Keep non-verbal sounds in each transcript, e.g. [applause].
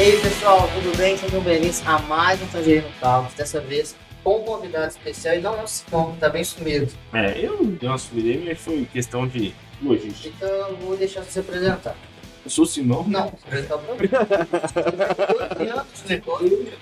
E aí, pessoal, tudo bem? Sejam bem-vindos a mais um Tangerino Talks, dessa vez com um convidado especial e não é o Simão, que tá bem sumido. É, eu dei uma subida, mas foi questão de logística. Então eu vou deixar você se apresentar. Eu sou o Simão? Não, apresentar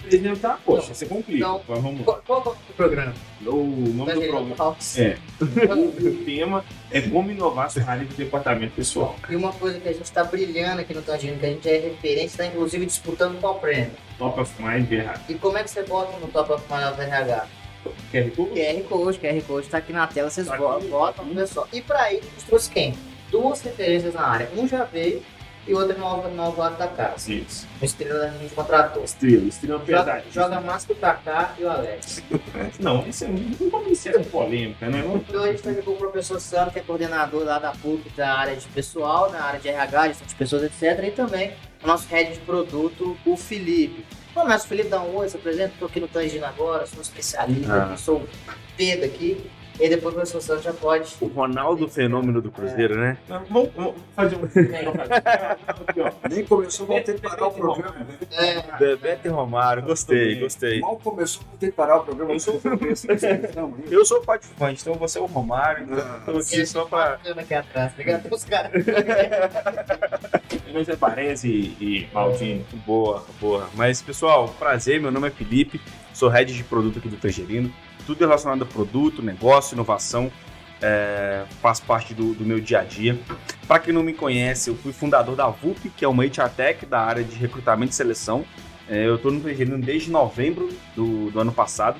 apresentar, poxa, você complica. Não. Mas vamos lá. Qual, qual é o programa? O nome do programa é. O tema é como inovar sua área de departamento pessoal. E uma coisa que a gente está brilhando aqui no Tangerino, que a gente é referência, está inclusive disputando qual prêmio. Top of Mind errado. E como é que você bota no Top of Mind RH? Quer Code? QR Code, QR Code está aqui na tela, vocês Tá votam, votam, pessoal. E para isso, a gente trouxe quem? Duas referências na área. Um já veio e outro é novo, novo lado da casa. Isso. O estrela da gente contratou. Estrela, estrela Joga, pesada. joga mais que o Kaká e o Alex. [laughs] Não, isso é não vamos iniciar polêmica, né? Então a gente está aqui com o professor Sandro, que é coordenador lá da PUC da área de pessoal, na área de RH, gestão de pessoas, etc. E também o nosso head de produto, o Felipe. Começa o Felipe, dá um oi, se apresenta, estou aqui no Tangino agora, sou um especialista, Ah. sou o Pedro aqui. E depois o professor Sandro já pode. O Ronaldo Fenômeno do Cruzeiro, né? Não, Vamos vamos fazer um. Nem começou, vão ter que parar o programa. né? É, Bebeto e Romário, gostei, gostei. Mal começou, vão ter que parar o programa. Eu sou Não, Eu sou o participante, então você é o Romário, então Ah. tô aqui só pra. aqui atrás, obrigado os caras. Mas é parece e, e Maldinho. Boa, boa. Mas, pessoal, prazer, meu nome é Felipe, sou head de produto aqui do Tangerino. Tudo relacionado a produto, negócio, inovação, é, faz parte do, do meu dia a dia. Para quem não me conhece, eu fui fundador da VUP, que é uma HR Tech da área de recrutamento e seleção. É, eu estou no Tangerino desde novembro do, do ano passado.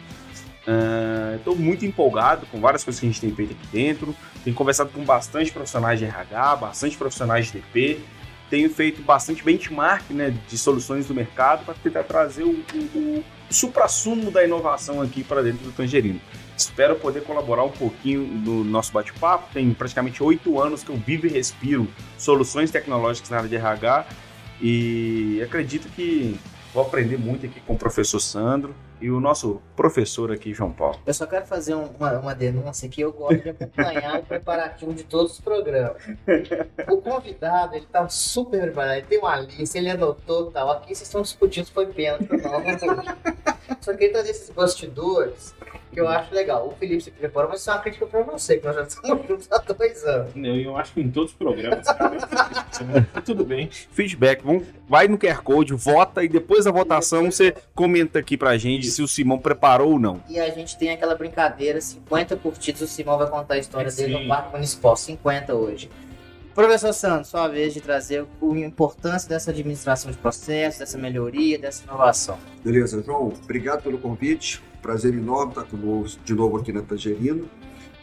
Estou muito empolgado com várias coisas que a gente tem feito aqui dentro. Tenho conversado com bastante profissionais de RH, bastante profissionais de DP. Tenho feito bastante benchmark né, de soluções do mercado para tentar trazer o, o, o supra-sumo da inovação aqui para dentro do Tangerino. Espero poder colaborar um pouquinho no nosso bate-papo. Tem praticamente oito anos que eu vivo e respiro soluções tecnológicas na área de RH e acredito que vou aprender muito aqui com o professor Sandro e o nosso professor aqui, João Paulo. Eu só quero fazer um- uma, uma denúncia aqui. Eu gosto de acompanhar o preparativo de todos os programas. O convidado, ele tá super preparado. Ele tem uma lista, ele anotou e tal. Aqui vocês estão discutindo se foi pênalti ou não. Só queria trazer esses bastidores que eu acho legal. O Felipe se preparou, mas isso é uma crítica pra você, que nós já estamos juntos há dois anos. Eu, eu acho que em todos os programas. [laughs] Tudo bem. Feedback, vamos, vai no QR Code, vota e depois da votação você comenta aqui pra gente se o Simão preparou ou não. E a gente tem aquela brincadeira, 50 curtidas, o Simão vai contar a história dele Sim. no Parque Municipal, 50 hoje. Professor Santos, sua vez de trazer a importância dessa administração de processos, dessa melhoria, dessa inovação. Beleza, João, obrigado pelo convite. Prazer enorme estar conosco de novo aqui na Tangerino.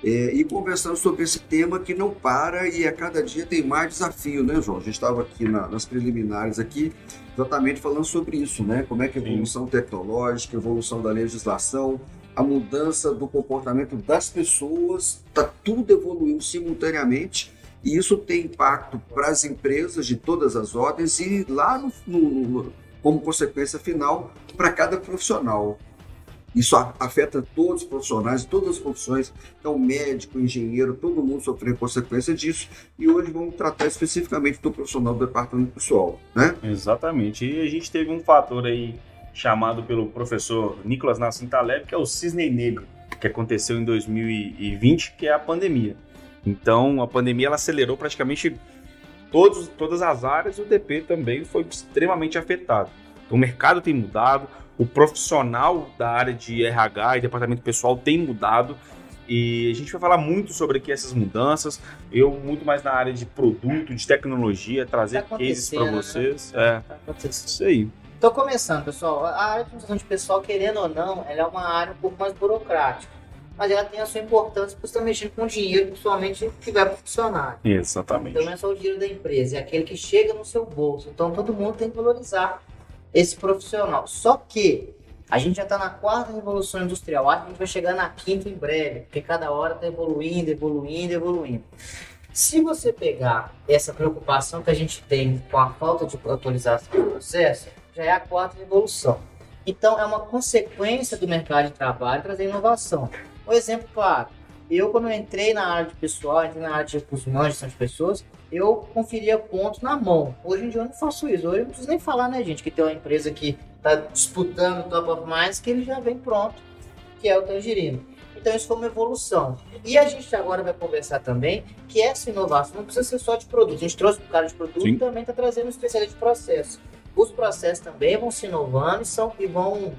É, e conversando sobre esse tema que não para e a cada dia tem mais desafio, né, João? A gente estava aqui na- nas preliminares aqui, exatamente falando sobre isso, né? Como é que a evolução tecnológica, a evolução da legislação, a mudança do comportamento das pessoas, tá tudo evoluindo simultaneamente e isso tem impacto para as empresas de todas as ordens e lá no- no- no, como consequência final para cada profissional. Isso afeta todos os profissionais, todas as profissões, então médico, engenheiro, todo mundo sofrendo consequência disso. E hoje vamos tratar especificamente do profissional do departamento pessoal, né? Exatamente. E a gente teve um fator aí chamado pelo professor Nicolas Nassim Taleb, que é o cisne negro, que aconteceu em 2020, que é a pandemia. Então, a pandemia ela acelerou praticamente todos, todas as áreas e o DP também foi extremamente afetado. Então, o mercado tem mudado, o profissional da área de RH e departamento pessoal tem mudado. E a gente vai falar muito sobre aqui essas mudanças. Eu muito mais na área de produto, de tecnologia, trazer Tá cases para né? vocês. É, Tá isso aí. Tô começando, pessoal. A área de administração de pessoal, querendo ou não, ela é uma área um pouco mais burocrática. Mas ela tem a sua importância por estar mexendo com dinheiro, principalmente que vai para funcionário. Exatamente. Então não é só o dinheiro da empresa, é aquele que chega no seu bolso. Então todo mundo tem que valorizar esse profissional. Só que a gente já está na quarta revolução industrial, acho que a gente vai chegar na quinta em breve, porque cada hora está evoluindo, evoluindo, evoluindo. Se você pegar essa preocupação que a gente tem com a falta de atualização do processo, já é a quarta revolução. Então, é uma consequência do mercado de trabalho trazer inovação. Um exemplo claro, eu quando eu entrei na área de pessoal, entrei na área de recursos humanos, de pessoas, eu conferia pontos na mão. Hoje em dia eu não faço isso. Hoje eu não preciso nem falar, né, gente, que tem uma empresa que está disputando o Top of Minds que ele já vem pronto, que é o Tangerino. Então isso foi uma evolução. E a gente agora vai conversar também que essa inovação não precisa ser só de produto. A gente trouxe um cara de produto Sim. e também está trazendo um especialista de processo. Os processos também vão se inovando e, são, e vão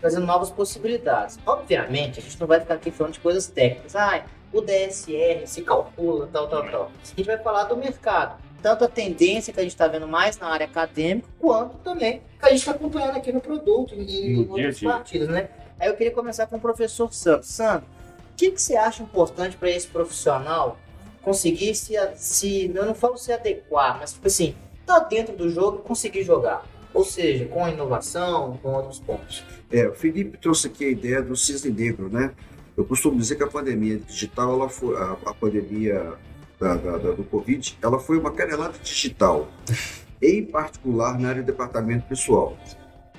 trazendo novas possibilidades. Obviamente, a gente não vai ficar aqui falando de coisas técnicas. Ah, o DSR se calcula, tal, tal, tal. A gente vai falar do mercado. Tanto a tendência que a gente está vendo mais na área acadêmica, quanto também que a gente está acompanhando aqui no produto e em outras partidas, né? Aí eu queria começar com o professor Sandro. Sandro, o que, que você acha importante para esse profissional conseguir se, se, eu não falo se adequar, mas tipo assim, tá dentro do jogo e conseguir jogar? Ou seja, com inovação, com outros pontos. É, o Felipe trouxe aqui a ideia do cisne negro, né? Eu costumo dizer que a pandemia digital, ela foi, a, a pandemia da, da- da- do Covid, ela foi uma canelada digital, [laughs] em particular na área de departamento pessoal.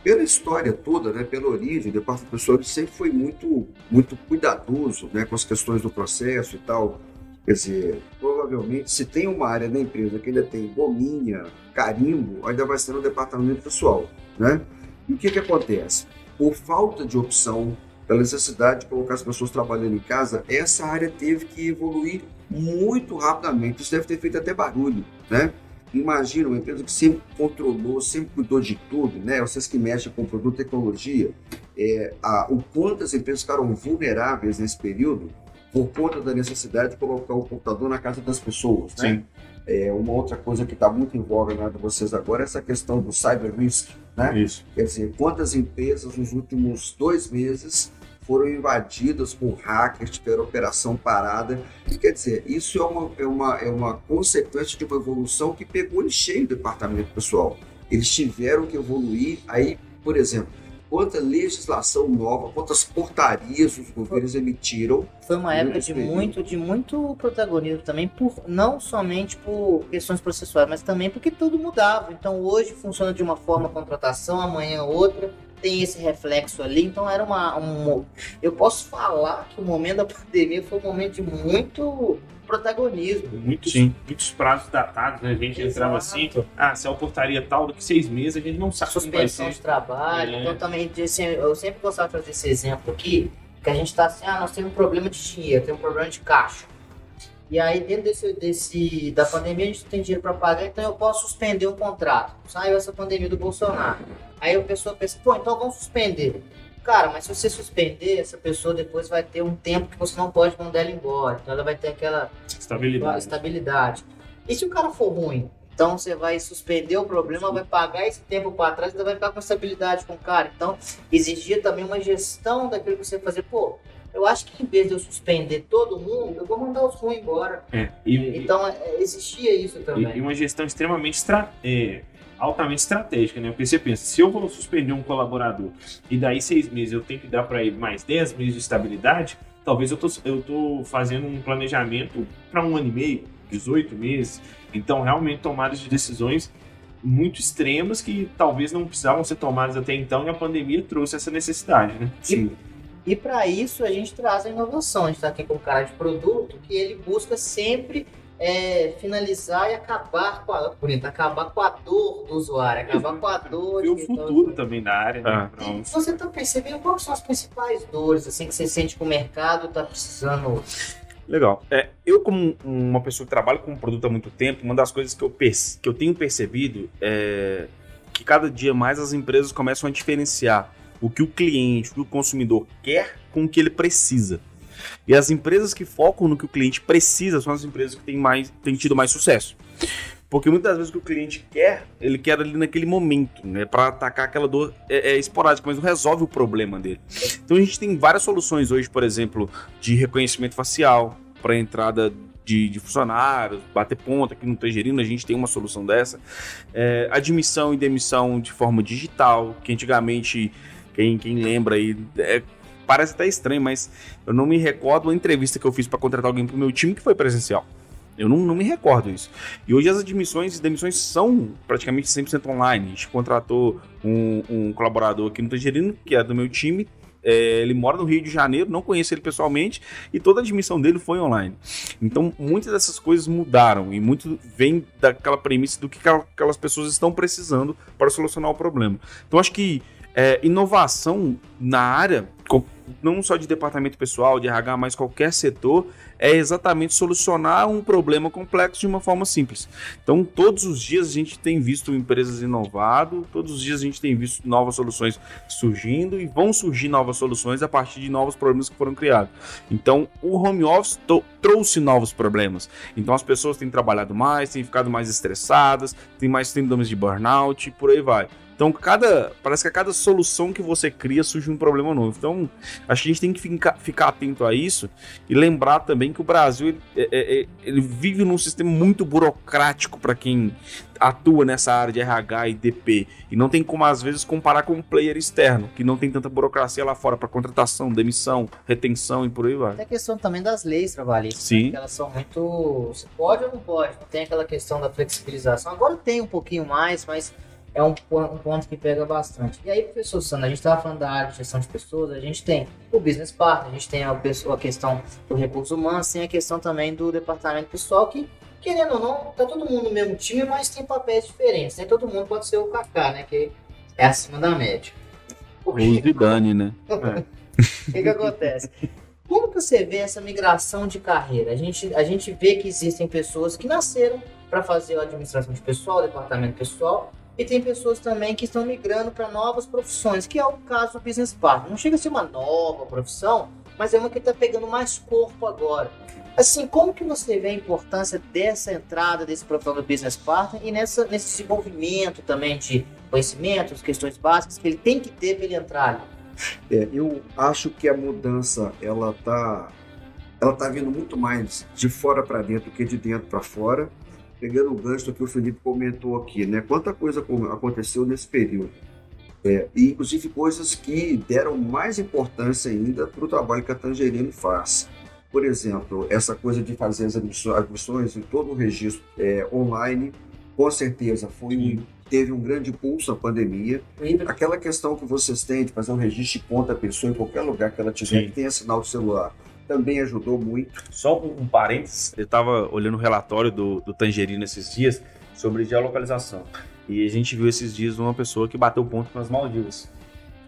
Pela história toda, né, pela origem, o departamento pessoal sempre foi muito, muito cuidadoso né, com as questões do processo e tal. Quer dizer, provavelmente, se tem uma área da empresa que ainda tem gominha, carimbo, ainda vai ser no departamento pessoal, né? E o que que acontece? Por falta de opção, pela necessidade de colocar as pessoas trabalhando em casa, essa área teve que evoluir muito rapidamente. Isso deve ter feito até barulho, né? Imagina uma empresa que sempre controlou, sempre cuidou de tudo, né? Vocês que mexem com produto e tecnologia, é, a- o quanto as empresas ficaram vulneráveis nesse período por conta da necessidade de colocar o computador na casa das pessoas, né? Sim. É, uma outra coisa que está muito em voga na área de vocês agora é essa questão do cyber risk, né? Isso. Quer dizer, quantas empresas nos últimos dois meses foram invadidas por hackers, tiveram operação parada. E, quer dizer, isso é uma, é, uma, é uma consequência de uma evolução que pegou em cheio o departamento pessoal. Eles tiveram que evoluir. Aí, por exemplo, quanta legislação nova, quantas portarias os governos emitiram. Foi uma época de período. muito, de muito protagonismo também, por não somente por questões processuais, mas também porque tudo mudava. Então hoje funciona de uma forma a contratação, amanhã outra, tem esse reflexo ali. Então era uma. Um, eu posso falar que o momento da pandemia foi um momento de muito protagonismo. Muitos, Sim. muitos prazos datados, né? A gente entrava assim, Exato. ah, se a portaria tal, daqui seis meses a gente não sabe suspensão de trabalho. É. Então também assim, eu sempre gostava de trazer esse exemplo aqui, que a gente está assim, ah, nós temos um problema de dinheiro, temos um problema de caixa. E aí dentro desse, desse da pandemia a gente não tem dinheiro para pagar, então eu posso suspender um contrato. Saiu essa pandemia do Bolsonaro. Aí a pessoa pensa, pô, então vamos suspender. Cara, mas se você suspender, essa pessoa depois vai ter um tempo que você não pode mandar ela embora. Então ela vai ter aquela Estabilidade. estabilidade. E se o cara for ruim? Então você vai suspender o problema, vai pagar esse tempo para trás e ainda vai ficar com estabilidade com o cara. Então exigia também uma gestão daquilo que você fazer. Pô, eu acho que em vez de eu suspender todo mundo, eu vou mandar os ruins embora. É, e, Então é, existia isso também. e uma gestão extremamente estra- é, altamente estratégica, né? Porque você pensa, se eu vou suspender um colaborador e daí seis meses eu tenho que dar para ele mais 10 meses de estabilidade, talvez eu tô, eu tô fazendo um planejamento para um ano e meio, 18 meses. Então, realmente, tomadas de decisões muito extremas que talvez não precisavam ser tomadas até então e a pandemia trouxe essa necessidade, né? Sim. E para isso a gente traz a inovação. A gente está aqui com um cara de produto que ele busca sempre é, finalizar e acabar com a bonito, acabar com a dor do usuário, acabar com a [laughs] dor. E o de- futuro também da área, né? Ah. E uns- você tá percebendo quais são as principais dores assim que você sente que o mercado tá precisando? Legal. É, eu, como um- uma pessoa que trabalha com produto há muito tempo, uma das coisas que eu, perce- que eu tenho percebido é que cada dia mais as empresas começam a diferenciar o que o cliente, o que o consumidor quer com o que ele precisa. E as empresas que focam no que o cliente precisa são as empresas que têm, mais, têm tido mais sucesso. Porque muitas vezes o que o cliente quer, ele quer ali naquele momento, né? Para atacar aquela dor é, é esporádica, mas não resolve o problema dele. Então a gente tem várias soluções hoje, por exemplo, de reconhecimento facial para entrada de, de funcionários, bater ponta aqui no Tangerino, a gente tem uma solução dessa. É, admissão e demissão de forma digital, que antigamente, quem, quem lembra aí, é, parece até estranho, mas eu não me recordo uma entrevista que eu fiz para contratar alguém para o meu time que foi presencial. Eu não, não me recordo isso. E hoje as admissões e demissões são praticamente 100% online. A gente contratou um, um colaborador aqui no Tangerino, que é do meu time, é, ele mora no Rio de Janeiro, não conheço ele pessoalmente e toda a admissão dele foi online. Então, muitas dessas coisas mudaram e muito vem daquela premissa do que aquelas pessoas estão precisando para solucionar o problema. Então, acho que é, inovação na área, não só de departamento pessoal, de RH, mas qualquer setor, é exatamente solucionar um problema complexo de uma forma simples. Então, todos os dias a gente tem visto empresas inovando, todos os dias a gente tem visto novas soluções surgindo e vão surgir novas soluções a partir de novos problemas que foram criados. Então, o home office trouxe novos problemas. Então, as pessoas têm trabalhado mais, têm ficado mais estressadas, têm mais síndromes de burnout e por aí vai. Então, cada. Parece que a cada solução que você cria surge um problema novo. Então, acho que a gente tem que ficar, ficar atento a isso e lembrar também que o Brasil ele, é, é, é ele vive num sistema muito burocrático para quem atua nessa área de RH e DP. E não tem como, às vezes, comparar com um player externo, que não tem tanta burocracia lá fora para contratação, demissão, retenção e por aí vai. Tem a questão também das leis trabalhistas. Sim. Né? Elas são muito. Você pode ou não pode? Não tem aquela questão da flexibilização. Agora tem um pouquinho mais, mas é um, um, ponto que pega bastante. E aí, professor Sandro, a gente estava falando da área de gestão de pessoas, a gente tem o business partner, a gente tem a, a questão do recurso humano, tem a questão também do departamento pessoal, que, querendo ou não, tá todo mundo no mesmo time, mas tem papéis diferentes. Nem todo mundo pode ser o Kaká, né? Que é acima da média. O Zidane, né? [laughs] O que, que acontece? Como que você vê essa migração de carreira? A gente, a gente vê que existem pessoas que nasceram para fazer a administração de pessoal, departamento pessoal, e tem pessoas também que estão migrando para novas profissões, que é o caso do business partner. Não chega a ser uma nova profissão, mas é uma que está pegando mais corpo agora. Assim, como que você vê a importância dessa entrada desse profissional do business partner e nessa, nesse desenvolvimento também de conhecimentos, questões básicas que ele tem que ter para ele entrar? É, eu acho que a mudança ela está ela tá vindo muito mais de fora para dentro do que de dentro para fora pegando o gancho que o Felipe comentou aqui, né? Quanta coisa aconteceu nesse período. É, e inclusive coisas que deram mais importância ainda para o trabalho que a Tangerino faz. Por exemplo, essa coisa de fazer as admissões em todo o registro é, online, com certeza foi teve um grande impulso a pandemia. Aquela questão que vocês têm de fazer um registro de conta da pessoa em qualquer lugar que ela tiver, Sim. que tenha sinal do celular também ajudou muito. Só um, um parênteses, eu estava olhando o relatório do, do Tangerino esses dias sobre geolocalização. E a gente viu esses dias uma pessoa que bateu ponto nas Maldivas.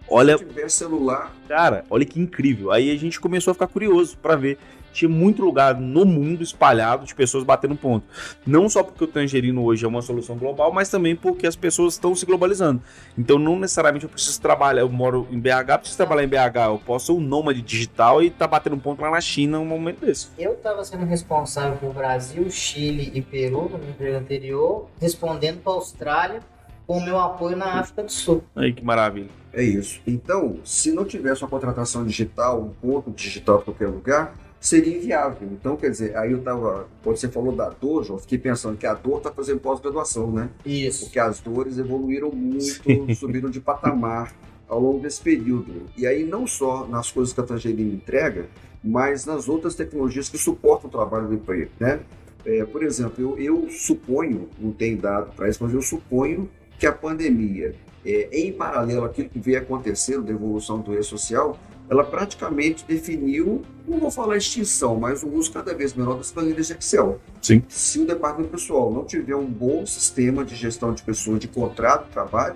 Olha, Se tiver celular. Cara, olha que incrível. Aí a gente começou a ficar curioso para ver tinha muito lugar no mundo espalhado de pessoas batendo ponto. Não só porque o Tangerino hoje é uma solução global, mas também porque as pessoas estão se globalizando. Então não necessariamente eu preciso trabalhar, eu moro em BH, preciso trabalhar em BH, eu posso ser um nômade digital e estar tá batendo ponto lá na China num momento desse. Eu estava sendo responsável por Brasil, Chile e Peru no meu emprego anterior, respondendo para a Austrália com o meu apoio na África do Sul. Aí que maravilha. É isso. Então, se não tivesse uma contratação digital, um ponto digital em qualquer lugar, seria inviável. Então, quer dizer, aí eu tava. Quando você falou da dor, João, fiquei pensando que a dor está fazendo pós-graduação, né? Isso. Porque as dores evoluíram muito, subiram de patamar ao longo desse período. E aí, não só nas coisas que a Tangerina entrega, mas nas outras tecnologias que suportam o trabalho do emprego, né? É, por exemplo, eu, eu, suponho, não tenho dado para isso, mas eu suponho que a pandemia, é, em paralelo àquilo que veio acontecendo da evolução do e-social, ela praticamente definiu, não vou falar extinção, mas um uso cada vez menor das planilhas de Excel. Sim. Se o departamento pessoal não tiver um bom sistema de gestão de pessoas, de contrato de trabalho,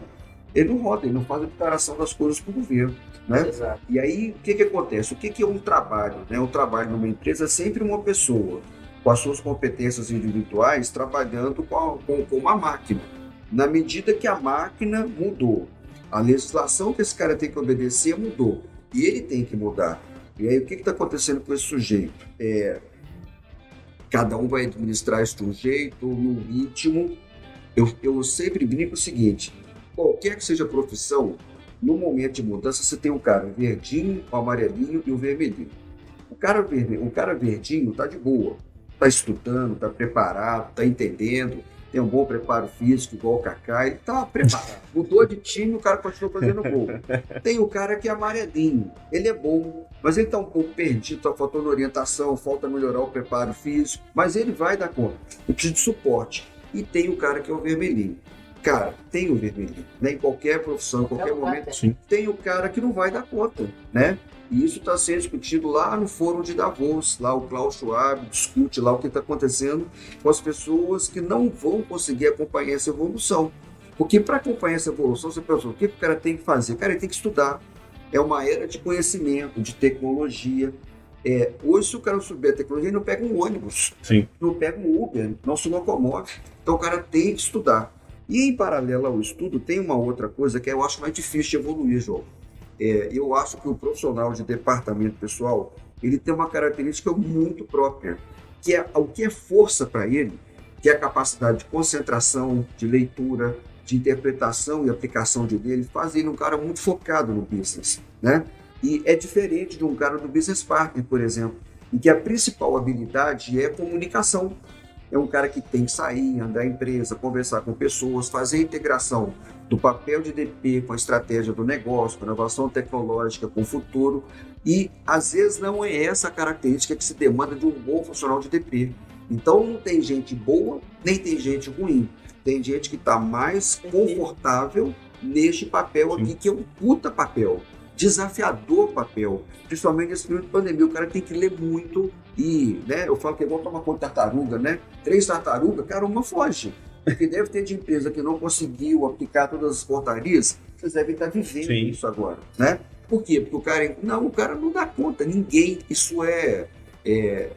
ele não roda, ele não faz a declaração das coisas para o governo. Né? Exato. E aí, o que, que acontece? O que, que é um trabalho? Né? Um trabalho numa empresa é sempre uma pessoa com as suas competências individuais trabalhando com, a, com, com uma máquina. Na medida que a máquina mudou, a legislação que esse cara tem que obedecer mudou e ele tem que mudar. E aí o que está acontecendo com esse sujeito? É, cada um vai administrar isso de um jeito, num ritmo. Eu, eu sempre brinco o seguinte: qualquer que seja a profissão, no momento de mudança, você tem um cara verdinho, o amarelinho e o vermelhinho. O cara, vermelho, o cara verdinho está de boa, está estudando, está preparado, está entendendo tem um bom preparo físico, igual o Kaká, ele tá preparado. Mudou de time, o cara continua fazendo gol. Tem o cara que é amarelinho, ele é bom, mas ele tá um pouco perdido, tá faltando orientação, falta melhorar o preparo físico, mas ele vai dar conta. Ele precisa de suporte. E tem o cara que é o vermelhinho. Cara, tem o vermelho. Né? Em qualquer profissão, em qualquer vai momento, tem o cara que não vai dar conta, né? E isso está sendo discutido lá no Fórum de Davos, lá o Klaus Schwab discute lá o que está acontecendo com as pessoas que não vão conseguir acompanhar essa evolução. Porque para acompanhar essa evolução, você pensa, o que o cara tem que fazer? Cara, ele tem que estudar. É uma era de conhecimento, de tecnologia. É, hoje, se o cara não souber a tecnologia, ele não pega um ônibus, Sim. não pega um Uber, não se locomove. Então o cara tem que estudar. E em paralelo ao estudo, tem uma outra coisa que eu acho mais difícil de evoluir, João. É, eu acho que o profissional de departamento pessoal ele tem uma característica muito própria, que é o que é força para ele, que é a capacidade de concentração, de leitura, de interpretação e aplicação de dele, faz ele um cara muito focado no business, né? E é diferente de um cara do business partner, por exemplo, em que a principal habilidade é comunicação. É um cara que tem que sair, andar a empresa, conversar com pessoas, fazer integração do papel de DP com a estratégia do negócio, com a inovação tecnológica, com o futuro. E às vezes não é essa a característica que se demanda de um bom funcional de DP. Então não tem gente boa, nem tem gente ruim. Tem gente que está mais confortável neste papel aqui, que é um puta papel, desafiador papel. Principalmente nesse período de pandemia, o cara tem que ler muito e, né, eu falo que é igual tomar conta de tartaruga, né? Três tartarugas, cara, uma foge. Porque deve ter de empresa que não conseguiu aplicar todas as portarias, vocês devem estar vivendo Sim. isso agora, né? Por quê? Porque o cara, não, o cara não dá conta, ninguém, isso é, é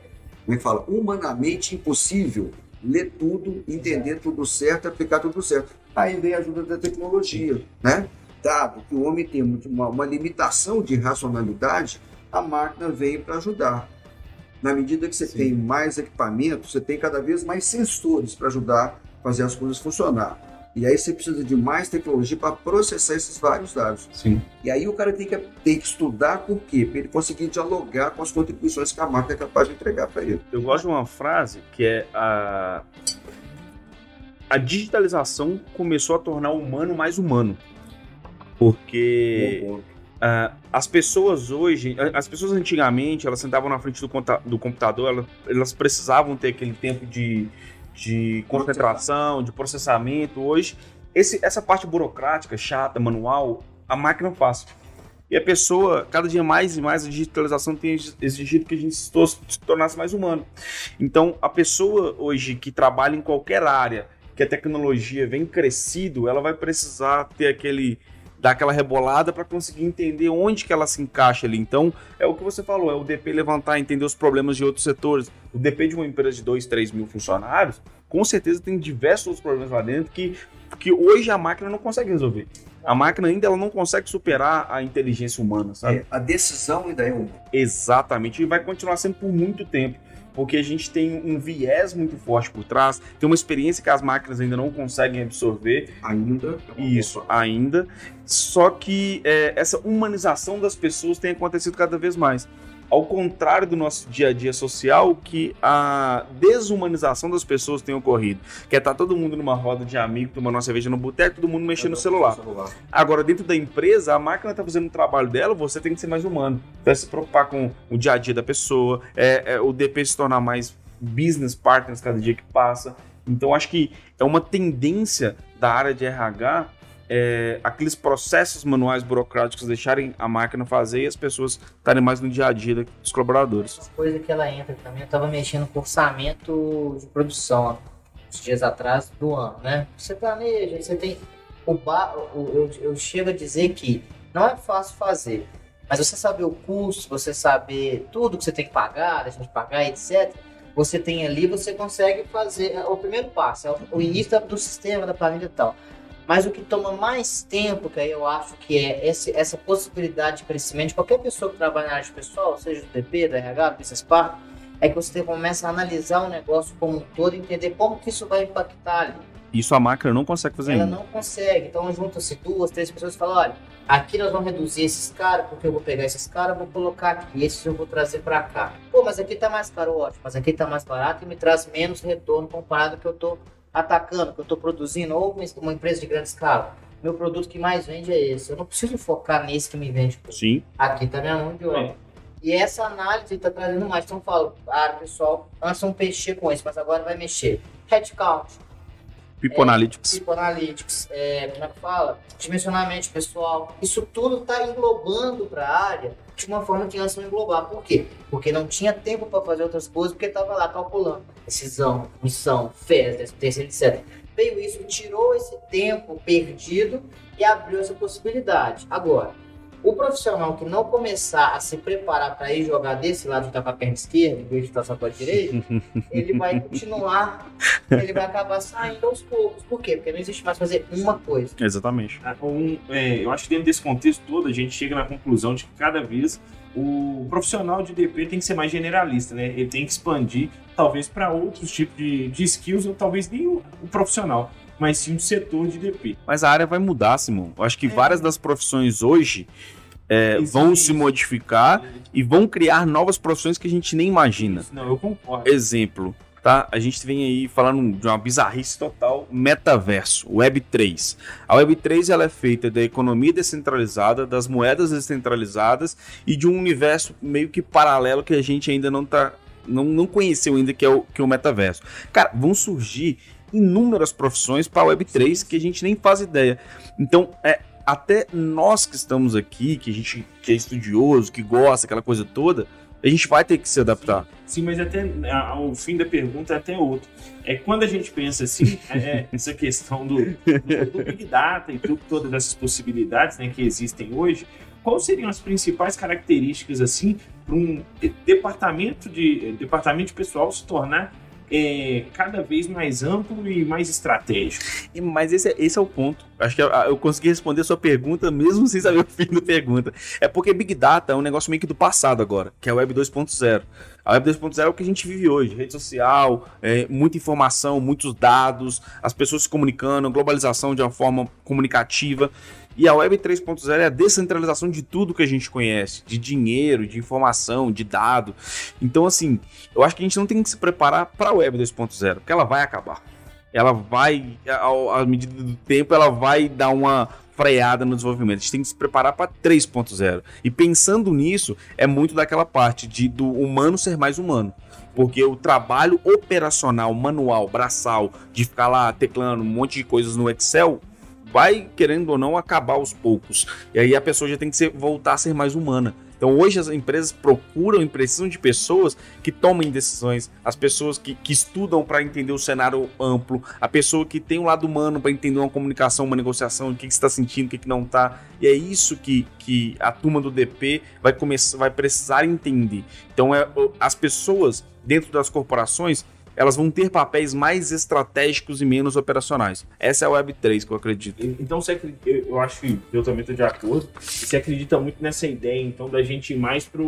como é que fala, humanamente impossível ler tudo, entender tudo certo, aplicar tudo certo. Aí vem a ajuda da tecnologia, né? Dado que o homem tem uma, uma limitação de racionalidade, a máquina veio para ajudar. Na medida que você Sim. tem mais equipamentos, você tem cada vez mais sensores para ajudar fazer as coisas funcionar. E aí você precisa de mais tecnologia para processar esses vários dados. Sim. E aí o cara tem que, tem que estudar por quê? Para ele conseguir dialogar com as contribuições que a máquina é capaz de entregar para ele. Eu gosto de uma frase que é a a digitalização começou a tornar o humano mais humano. Porque ah, as pessoas hoje, as pessoas antigamente, elas sentavam na frente do, do computador, elas, elas precisavam ter aquele tempo de, de concentração, de processamento. Hoje, esse, essa parte burocrática, chata, manual, a máquina faz. E a pessoa, cada dia mais e mais, a digitalização tem exigido que a gente se, tor- se tornasse mais humano. Então, a pessoa hoje que trabalha em qualquer área, que a tecnologia vem crescido, ela vai precisar ter aquele dar aquela rebolada para conseguir entender onde que ela se encaixa ali. Então, é o que você falou, é o DP levantar, entender os problemas de outros setores. O DP de uma empresa de 2, 3 mil funcionários, com certeza tem diversos outros problemas lá dentro que, que hoje a máquina não consegue resolver. A máquina ainda ela não consegue superar a inteligência humana, sabe? É, a decisão ainda é um. Exatamente, e vai continuar sendo por muito tempo, porque a gente tem um viés muito forte por trás, tem uma experiência que as máquinas ainda não conseguem absorver, Ainda. isso ainda, só que é, essa humanização das pessoas tem acontecido cada vez mais. Ao contrário do nosso dia a dia social, que a desumanização das pessoas tem ocorrido. Que é estar todo mundo numa roda de amigo, tomando uma cerveja no boteco, todo mundo mexendo no celular. Agora, dentro da empresa, a máquina está fazendo o trabalho dela, você tem que ser mais humano. Vai se preocupar com o dia a dia da pessoa, é, é, o DP se tornar mais business partners cada dia que passa. Então, acho que é uma tendência da área de RH é, aqueles processos manuais burocráticos deixarem a máquina fazer e as pessoas estarem mais no dia a dia dos colaboradores. Essa coisa que ela entra também, eu tava mexendo com orçamento de produção uns dias atrás do ano, né? Você planeja, você tem o ba... o- eu, eu chego a dizer que não é fácil fazer, mas você saber o custo, você saber tudo que você tem que pagar, deixar de pagar, etc. Você tem ali, você consegue fazer é o primeiro passo, é o, início do sistema, da planilha e tal. Mas o que toma mais tempo, que aí eu acho que é esse, essa possibilidade de crescimento de qualquer pessoa que trabalha na área de pessoal, seja do DP, do RH, do Business Partner, é que você começa a analisar o negócio como um todo e entender como que isso vai impactar ali. Isso a máquina não consegue fazer Ela ainda. não consegue. Então junta-se duas, três pessoas e falam, olha, aqui nós vamos reduzir esses caras, porque eu vou pegar esses caras, vou colocar aqui, esses eu vou trazer para cá. Pô, mas aqui tá mais caro, ótimo, mas aqui tá mais barato e me traz menos retorno comparado ao que eu tô atacando, que eu tô produzindo, ou uma- uma empresa de grande escala. Meu produto que mais vende é esse. Eu não preciso focar nesse que me vende. Sim. Aqui tá minha mão de obra. E essa análise está trazendo mais. Então, eu falo, ah, pessoal, antes não mexer com isso, mas agora vai mexer. Headcount. People Analytics, é, como é que fala? Dimensionamento pessoal. Isso tudo está englobando para a área de uma forma que antes não englobar. Por quê? Porque não tinha tempo para fazer outras coisas, porque estava lá calculando decisão, missão, férias, terceiro, etc. Veio isso, tirou esse tempo perdido e abriu essa possibilidade. Agora, o profissional que não começar a se preparar para ir jogar desse lado de estar com a perna esquerda, em vez de estar só com a direita, [laughs] ele vai continuar, ele vai acabar saindo aos poucos. Por quê? Porque não existe mais fazer uma coisa. Exatamente. Ah, Um, é, eu acho que dentro desse contexto todo, a gente chega na conclusão de que cada vez o profissional de DP tem que ser mais generalista, né? Ele tem que expandir, talvez, para outros tipos de, de skills, ou talvez nem o, o profissional, mas sim o setor de DP. Mas a área vai mudar, Simão. Eu acho que É. várias das profissões hoje é, vão isso. se modificar e vão criar novas profissões que a gente nem imagina. Não, eu concordo. Exemplo, tá? A gente vem aí falando de uma bizarrice total, metaverso, Web3. A Web3 ela é feita da economia descentralizada, das moedas descentralizadas e de um universo meio que paralelo que a gente ainda não tá não, não conheceu ainda que é o que é o metaverso. Cara, vão surgir inúmeras profissões para a Web3 que a gente nem faz ideia. Então, é até nós que estamos aqui, que a gente que é estudioso, que gosta, aquela coisa toda, a gente vai ter que se adaptar. Sim, mas até a- ao fim da pergunta é até outro. É quando a gente pensa assim, é, é, essa questão do, do, Big Data e tudo, todas essas possibilidades né, que existem hoje, quais seriam as principais características assim para um departamento de departamento de pessoal se tornar é, cada vez mais amplo e mais estratégico? Mas esse é, esse é o ponto. Acho que eu, eu consegui responder a sua pergunta [laughs] mesmo sem saber o fim da pergunta. É porque Big Data é um negócio meio que do passado agora, que é a Web 2.0. A Web 2.0 é o que a gente vive hoje. Rede social, é, muita informação, muitos dados, as pessoas se comunicando, globalização de uma forma comunicativa. E a Web 3.0 é a descentralização de tudo que a gente conhece, de dinheiro, de informação, de dado. Então, assim, eu acho que a gente não tem que se preparar para a Web 2.0, porque ela vai acabar. Ela vai, à medida do tempo, ela vai dar uma freada no desenvolvimento. A gente tem que se preparar para 3.0. E pensando nisso, é muito daquela parte de do humano ser mais humano. Porque o trabalho operacional, manual, braçal, de ficar lá teclando um monte de coisas no Excel, vai, querendo ou não, acabar aos poucos. E aí a pessoa já tem que ser- voltar a ser mais humana. Então hoje as empresas procuram e precisam de pessoas que tomem decisões, as pessoas que, que estudam para entender o cenário amplo, a pessoa que tem um lado humano para entender uma comunicação, uma negociação, o que, que está sentindo, o que, que não está. E é isso que, que a turma do DP vai começar, vai precisar entender. Então é, as pessoas dentro das corporações elas vão ter papéis mais estratégicos e menos operacionais. Essa é a Web3 que eu acredito. Então você acredita, eu eu acho que eu também estou de acordo. Você acredita muito nessa ideia, então, da gente ir mais para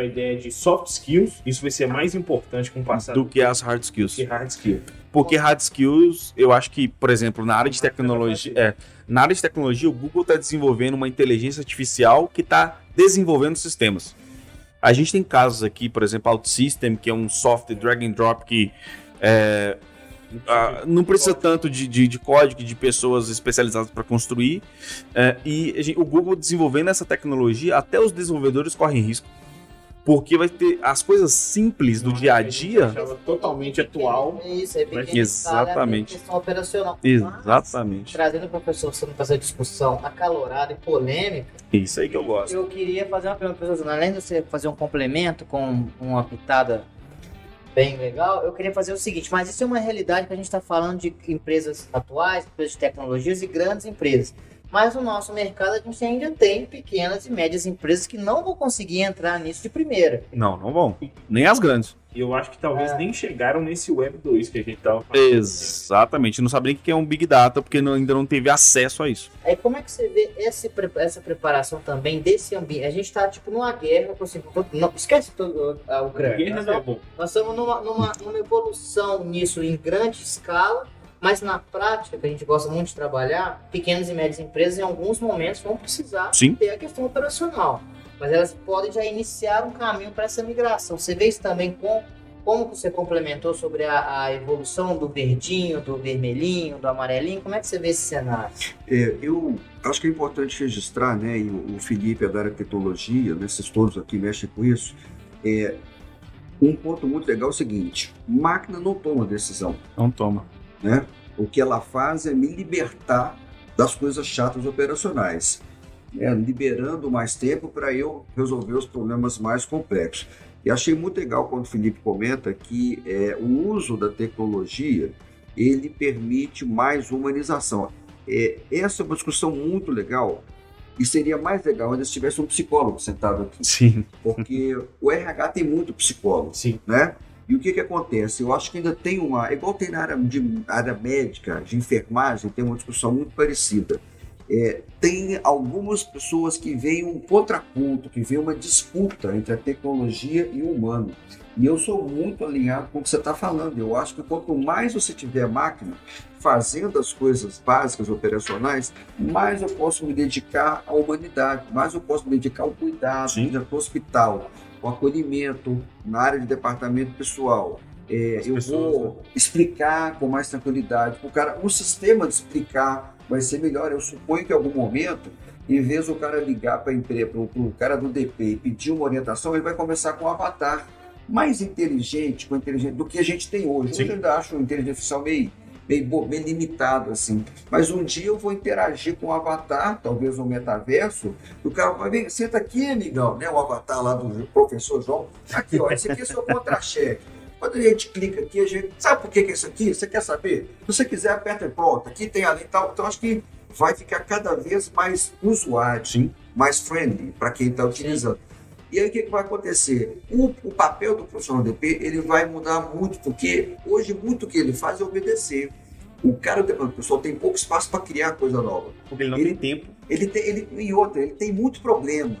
a ideia de soft skills. Isso vai ser mais importante com o passar Do que as hard skills. que hard skill. Porque hard skills, eu acho que, por exemplo, na área de tecnologia, é, na área de tecnologia, o Google está desenvolvendo uma inteligência artificial que está desenvolvendo sistemas. A gente tem casos aqui, por exemplo, OutSystem, que é um software drag and drop que é, não precisa tanto de, de, de código, de pessoas especializadas para construir. É, e gente- o Google desenvolvendo essa tecnologia, até os desenvolvedores correm risco. Porque vai ter as coisas simples do dia a dia. Totalmente atual. É isso, é Exatamente. é questão operacional. Mas, Exatamente. trazendo o professor Sano para essa discussão acalorada e polêmica, Isso aí que eu gosto. eu queria fazer uma pergunta para você, Além de você fazer um complemento com uma pitada bem legal, eu queria fazer o seguinte, mas isso é uma realidade que a gente está falando de empresas atuais, empresas de tecnologias e grandes empresas. Mas no nosso mercado a gente ainda tem pequenas e médias empresas que não vão conseguir entrar nisso de primeira. Não, não vão. Nem as grandes. E eu acho que talvez É. nem chegaram nesse Web 2 que a gente tava falando. Exatamente. Não nem o que é um Big Data, porque não- ainda não teve acesso a isso. Aí como é que você vê esse essa preparação também desse ambiente? A gente está tipo numa guerra, assim, não, esquece todo a Ucrânia. Guerra Nós não é estamos- bom. Nós estamos numa, numa, numa evolução nisso em grande escala, mas na prática, que a gente gosta muito de trabalhar, pequenas e médias empresas em alguns momentos vão precisar Sim. ter a questão operacional. Mas elas podem já iniciar um caminho para essa migração. Você vê isso também com como que você complementou sobre a, a evolução do verdinho, do vermelhinho, do amarelinho? Como é que você vê esse cenário? É, eu acho que é importante registrar, né, e o o Felipe é da área de tecnologia, né, vocês todos aqui mexem com isso, é, um ponto muito legal é o seguinte, máquina não toma decisão, Não toma. Né? O que ela faz é me libertar das coisas chatas operacionais, né? liberando mais tempo para eu resolver os problemas mais complexos. E achei muito legal quando o Felipe comenta que é, o uso da tecnologia ele permite mais humanização. É, essa é uma discussão muito legal e seria mais legal ainda se tivesse um psicólogo sentado aqui. Sim. Porque o RH tem muito psicólogo, Sim. né? E o que que acontece? Eu acho que ainda tem uma... É igual tem na área, de, área médica, de enfermagem, tem uma discussão muito parecida. É, tem algumas pessoas que veem um contraponto, que veem uma disputa entre a tecnologia e o humano. E eu sou muito alinhado com o que você está falando. Eu acho que quanto mais você tiver máquina fazendo as coisas básicas, operacionais, mais eu posso me dedicar à humanidade, mais eu posso me dedicar ao cuidado, ao hospital, ao acolhimento, na área de departamento pessoal. É, eu pessoas, vou explicar com mais tranquilidade. O cara, o sistema de explicar vai ser melhor. Eu suponho que em algum momento, em vez do cara ligar para o cara do DP e pedir uma orientação, ele vai começar com um avatar mais inteligente, com inteligente do que a gente tem hoje. Sim. Eu ainda acho inteligência artificial meio, bo- meio limitado assim. Mas um dia eu vou interagir com o avatar, talvez no metaverso, e o cara vai vir, senta aqui, amigão, né? O avatar lá do professor João. Aqui, ó, esse aqui é seu contra-cheque. Quando a gente clica aqui, a gente. Sabe por que, que é isso aqui? Você quer saber? Se você quiser, aperta e pronto. Aqui tem ali e tal. Então acho que vai ficar cada vez mais usuário, Sim. mais friendly para quem está utilizando. E aí o que, que vai acontecer? O, o papel do profissional DP ele vai mudar muito, porque hoje muito o que ele faz é obedecer. O cara, o pessoal tem pouco espaço para criar coisa nova. Porque ele não Ele- tem tempo. Ele tem, ele, e outra, ele tem muito problema.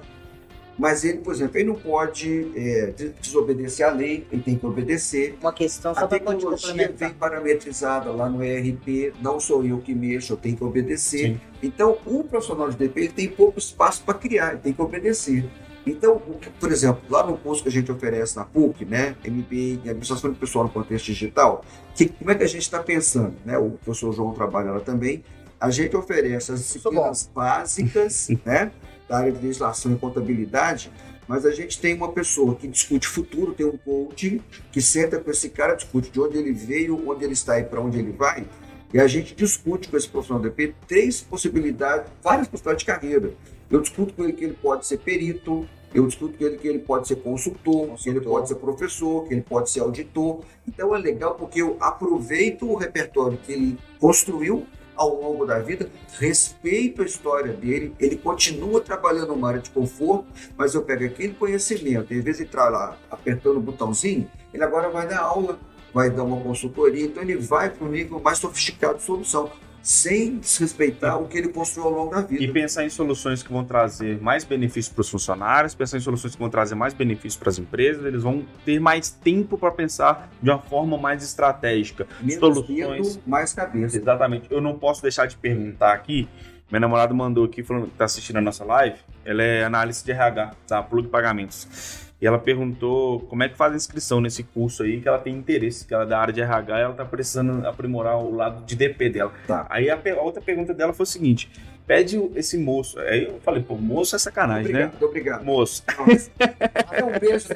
Mas ele, por exemplo, ele não pode é, des- desobedecer à lei, ele tem que obedecer. Uma questão A só te tecnologia vem parametrizada lá no ERP, não sou eu que mexo, eu tenho que obedecer. Sim. Então, o profissional de DP ele tem pouco espaço para criar, ele tem que obedecer. Então, por exemplo, lá no curso que a gente oferece na PUC, né, MBA em Administração do Pessoal no Contexto Digital, que, como é que a gente está pensando? Né? O professor João trabalha lá também. A gente oferece as disciplinas básicas [laughs] né, da área de legislação e contabilidade, mas a gente tem uma pessoa que discute futuro, tem um coaching que senta com esse cara, discute de onde ele veio, onde ele está e para onde ele vai, e a gente discute com esse profissional do DP três possibilidades, várias possibilidades de carreira. Eu discuto com ele que ele pode ser perito, eu discuto com ele que ele pode ser consultor, que ele pode ser professor, que ele pode ser auditor. Então é legal porque eu aproveito o repertório que ele construiu ao longo da vida, respeito a história dele, ele continua trabalhando numa área de conforto, mas eu pego aquele conhecimento, em vez de entrar lá apertando o botãozinho, ele agora vai dar aula, vai dar uma consultoria, então ele vai para um nível mais sofisticado de solução, sem desrespeitar o que ele construiu ao longo da vida. E pensar em soluções que vão trazer mais benefícios para os funcionários, pensar em soluções que vão trazer mais benefícios para as empresas, eles vão ter mais tempo para pensar de uma forma mais estratégica. Menos soluções. dedo, mais cabeça. Exatamente. Eu não posso deixar de perguntar aqui. Minha namorada mandou aqui, falando que tá assistindo a nossa live. Ela é analista de RH, tá? Plug Pagamentos. E ela perguntou como é que faz a inscrição nesse curso aí, que ela tem interesse, que ela é da área de RH e ela tá precisando aprimorar o lado de DP dela. Tá. Aí a, a outra pergunta dela foi o seguinte: pede esse moço. Aí eu falei, pô, moço é sacanagem, né? Obrigado, obrigado. Moço, Até um beijo.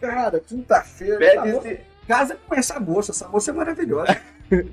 Cara, quinta-feira. pede tá bom. esse. Casa com essa moça, essa moça é maravilhosa. [laughs]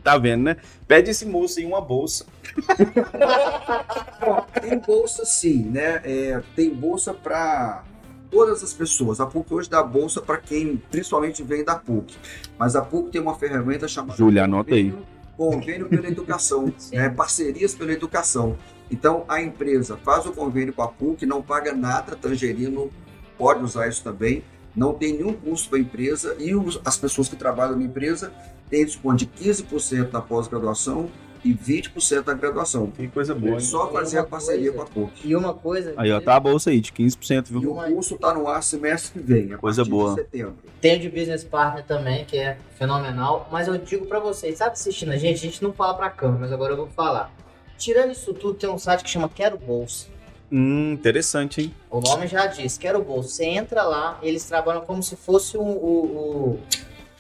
Tá vendo, né? Pede esse moço em uma bolsa. [laughs] Ó, tem bolsa sim, né? É, tem bolsa para todas as pessoas. A PUC hoje dá bolsa para quem principalmente vem da PUC. Mas a PUC tem uma ferramenta chamada Júlia, anota aí. convênio, pela educação, né? parcerias pela educação. Então a empresa faz o convênio com a PUC, não paga nada, Tangerino pode usar isso também, não tem nenhum custo para a empresa e os- as pessoas que trabalham na empresa têm desconto de 15% na pós-graduação e 20% na graduação. Que coisa boa. É hein? só fazer a parceria coisa- com a PUC. E uma coisa. Aí, ó, tá a bolsa aí, de 15%, E viu? o curso está no ar semestre que vem, a Coisa boa. de setembro. Tem o de Business Partner também, que é fenomenal. Mas eu digo pra vocês, sabe assistindo a gente? A gente não fala pra câmera, mas agora eu vou falar. Tirando isso tudo, tem um site que chama Quero Bolsa. Hum, interessante, hein? O nome já diz, Quero Bolsa. Você entra lá, eles trabalham como se fosse o. o- o-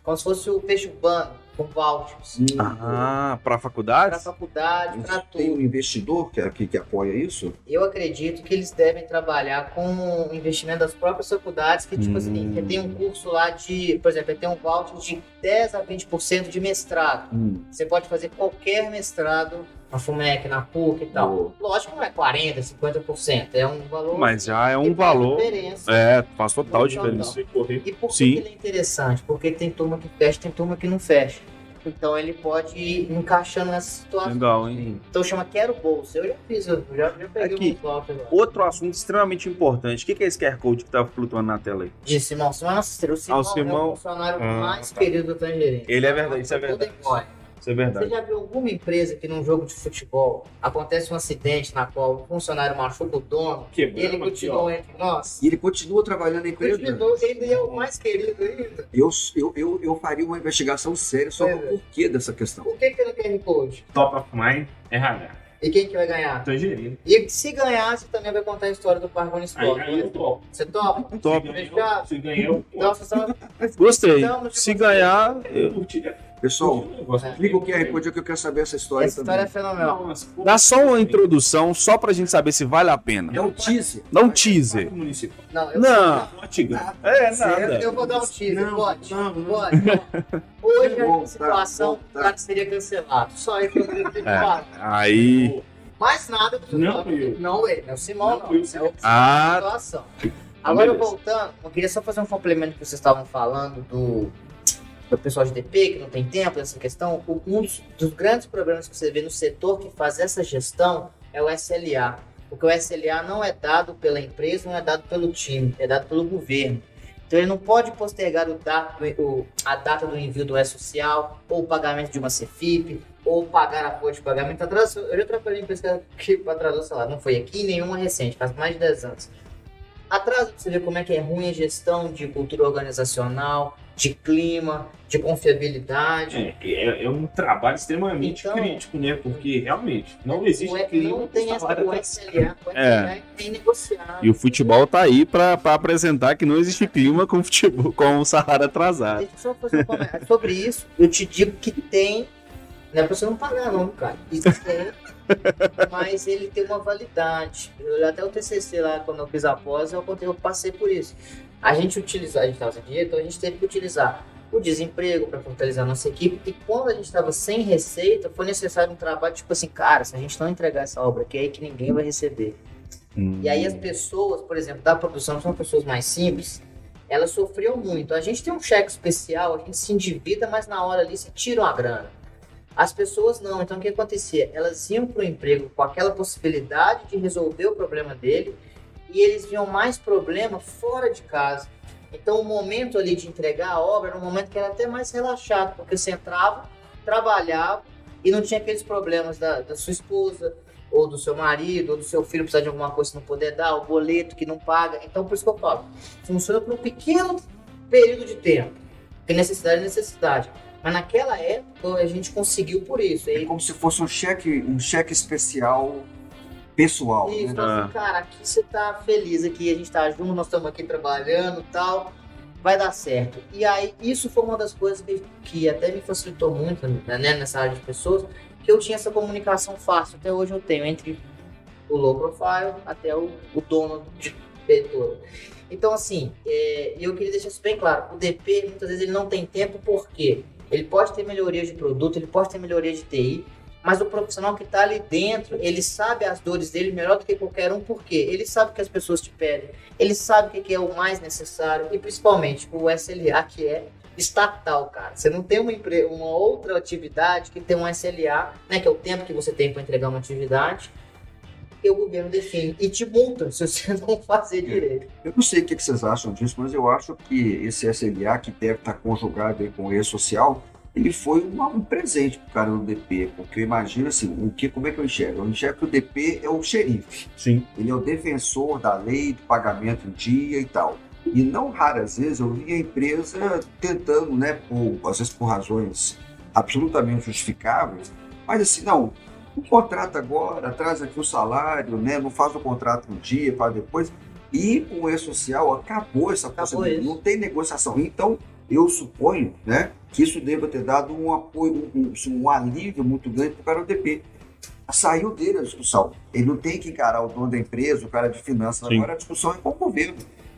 como se fosse o peixe urbano. Com vouchers. Ah, para Para faculdades? faculdade, para Tem um tudo. investidor que, que, que apoia isso? Eu acredito que eles devem trabalhar com o investimento das próprias faculdades, que tipo Hum. assim, que tem um curso lá de, por exemplo, tem um voucher de 10 a 20% de mestrado. Hum. Você pode fazer qualquer mestrado na FUMEC, na PUC e tal. Boa. Lógico que não é 40, 50%, é um valor Mas já é um faz valor. diferença. É, faz total diferença. E por que Sim. que ele é interessante? Porque tem turma que fecha, tem turma que não fecha. Então ele pode ir encaixando nessa situação. Legal, hein? Então chama Quero Bolsa. Eu já fiz, eu já, já peguei Aqui. Outro assunto extremamente importante. O que que é esse QR Code que tá flutuando na tela aí? De Simão. Simão é nosso estrela. O Simão, Ah, o Simão- é o funcionário Ah, mais tá. querido do Tangerine. Ele é verdade, isso é Tudo verdade. embora. Isso é Você verdade. já viu alguma empresa que num jogo de futebol acontece um acidente na qual o funcionário machuca o dono e ele continua entre nós? E ele continua trabalhando na empresa? Continua, ele é o mais querido ainda. Eu, eu, eu, eu faria uma investigação séria sobre é. o porquê dessa questão. Por que que ele quer Code? Top of Mind, RH. E quem que vai ganhar? Tangerina. E se ganhar, você também vai contar a história do Parque Aí Municipal. ganhou o top. Você topa? Top. Se ganhou, se ganhou, Então, vocês estão... Gostei. Se você. ganhar, eu- curti. Pessoal, clica o QR Code que eu quero saber essa história Essa história é também. fenomenal. Nossa, dá só uma introdução, só pra gente saber se vale a pena. É um teaser. Dá um teaser. Municipal. Não, eu, Não. É, Certo. eu vou dar um teaser, Não, pode? não, não. Pode. Hoje, a situação, tá, tá. o cara seria cancelado. Só ter É. Aí. Mais nada do Não eu. Não, ele, não é o Simão, Não. É o Ah, situação. Agora, beleza. voltando, eu queria só fazer um complemento que vocês estavam falando do, do pessoal de DP, que não tem tempo nessa questão. O- Um dos, dos grandes problemas que você vê no setor que faz essa gestão é o SLA. Porque o SLA não é dado pela empresa, não é dado pelo time, é dado pelo governo. Então ele não pode postergar o data, o- a data do envio do E-Social, ou o pagamento de uma CFIP, ou pagar a folha de pagamento. Atraso, eu já trabalhei em empresa que atrasou o salário. Não foi aqui nenhuma recente, faz mais de 10 anos. Atrasa pra você ver como é que é ruim a gestão de cultura organizacional, de clima, de confiabilidade. É, é, é um trabalho extremamente Então- crítico, né? Porque realmente não existe O E- clima. não tem essa o atrasado. SLA, o SLA é inegociável. E o futebol tá aí pra, pra apresentar que não existe clima com futebol, com o salário atrasado. Deixa eu só fazer um comentário sobre isso. Eu te digo que tem. Não é pra você não pagar, não, cara. Isso tem. [laughs] mas ele tem uma validade. Eu, até o TCC lá, quando eu fiz a pós, eu, eu passei por isso. A gente utilizar, a gente estava sem dinheiro, então a gente teve que utilizar o desemprego para fortalecer a nossa equipe. E quando a gente estava sem receita, foi necessário um trabalho tipo assim, cara, se a gente não entregar essa obra aqui, é aí que ninguém vai receber. E aí as pessoas, por exemplo, da produção, são pessoas mais simples, elas sofriam muito. A gente tem um cheque especial, a gente se endivida, mas na hora ali se tira uma grana. As pessoas não. Então o que acontecia? Elas iam para o emprego com aquela possibilidade de resolver o problema dele e eles viam mais problema fora de casa. Então o momento ali de entregar a obra era um momento que era até mais relaxado, porque você entrava, trabalhava e não tinha aqueles problemas da, da sua esposa, ou do seu marido, ou do seu filho precisar de alguma coisa que não poder dar, o boleto que não paga. Então, por isso que eu falo, funciona por um pequeno período de tempo. Tem necessidade é necessidade. Mas naquela época a gente conseguiu por isso. É como se fosse um cheque, um cheque especial pessoal. isso, né? então, assim, cara, aqui você tá feliz, aqui a gente tá junto, nós estamos aqui trabalhando e tal. Vai dar certo. E aí, isso foi uma das coisas que, que até me facilitou muito né, nessa área de pessoas, que eu tinha essa comunicação fácil. Até hoje eu tenho entre o low profile até o, o dono de todo. Então, assim, é, eu queria deixar isso bem claro. O DP, muitas vezes, ele não tem tempo, por quê? Ele pode ter melhoria de produto, ele pode ter melhoria de TI, mas o profissional que está ali dentro, ele sabe as dores dele melhor do que qualquer um, por quê? Ele sabe o que as pessoas te pedem, ele sabe o que é o mais necessário, e principalmente o SLA, que é estatal, cara. Você não tem uma, uma outra atividade que tem um SLA, né, que é o tempo que você tem para entregar uma atividade, que o governo define e te multa se você [laughs] não fazer direito. Eu não sei o que vocês acham disso, mas eu acho que esse SLA, que deve estar conjugado aí com o E-Social, ele foi uma- um presente pro cara do DP, porque eu imagino assim, o que, como é que eu enxergo? Eu enxergo que o DP é o xerife, Sim. ele é o defensor da lei, do pagamento em dia e tal. E não raras vezes eu vi a empresa tentando, né, por, às vezes por razões absolutamente justificáveis, mas assim, não, um contrato agora, traz aqui o salário, né, não faz o contrato um dia, faz depois. E com o E-Social acabou essa Acabou possibilidade, isso. não tem negociação. Então, eu suponho, né, que isso deva ter dado um apoio, um, um alívio muito grande para o cara do DP. Saiu dele a discussão. Ele não tem que encarar o dono da empresa, o cara de finanças. Sim. Agora a discussão é com o governo.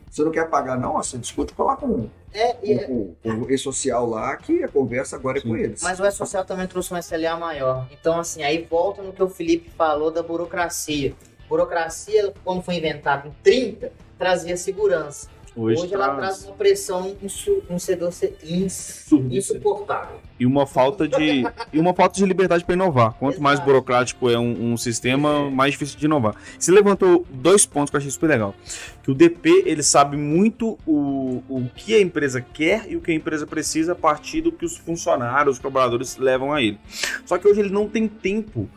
Você não quer pagar, não? Você discute com, lá com, é, é... com, com o E-Social lá, que a conversa agora é com eles. Mas o E-Social também trouxe um SLA maior. Então, assim, aí volta no que o Felipe falou da burocracia. Burocracia, quando foi inventada em 30, trazia segurança. Hoje, Hoje ela traz uma pressão insuportável. E uma falta de e uma falta de liberdade para inovar. Quanto Exato. mais burocrático é um, um sistema, é. mais difícil de inovar. Você levantou dois pontos que eu achei super legal. Que o DP ele sabe muito o, o que a empresa quer e o que a empresa precisa a partir do que os funcionários, os colaboradores levam a ele. Só que hoje ele não tem tempo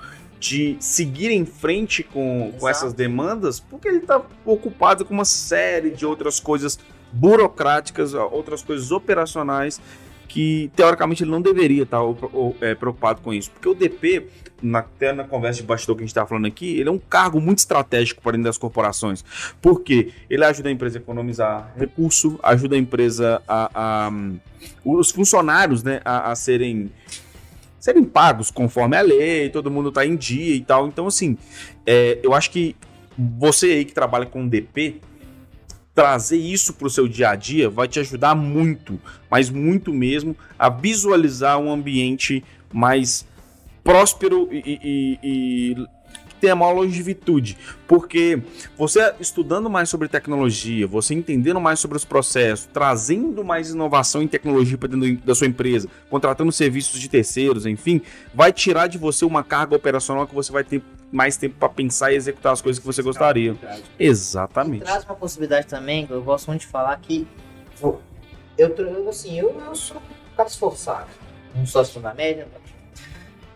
de seguir em frente com, com essas demandas, porque ele está ocupado com uma série de outras coisas burocráticas, outras coisas operacionais que teoricamente ele não deveria estar tá, é, preocupado com isso, porque o DP, na, até na conversa de bastidor que a gente está falando aqui, ele é um cargo muito estratégico para dentro das corporações, porque ele ajuda a empresa a economizar recurso, ajuda a empresa a, a os funcionários né, a, a serem serem pagos conforme a lei, todo mundo tá em dia e tal. Então, assim, é, eu acho que você aí que trabalha com DP, trazer isso para o seu dia a dia vai te ajudar muito, mas muito mesmo, a visualizar um ambiente mais próspero e, e, e tenha maior longevidade. Porque você estudando mais sobre tecnologia, você entendendo mais sobre os processos, trazendo mais inovação em tecnologia para dentro da sua empresa, contratando serviços de terceiros, enfim, vai tirar de você uma carga operacional que você vai ter mais tempo para pensar e executar as coisas que você gostaria. Exatamente. E traz uma possibilidade também, eu gosto muito de falar que eu, eu assim, eu, eu sou um cara esforçado, um sócio da média,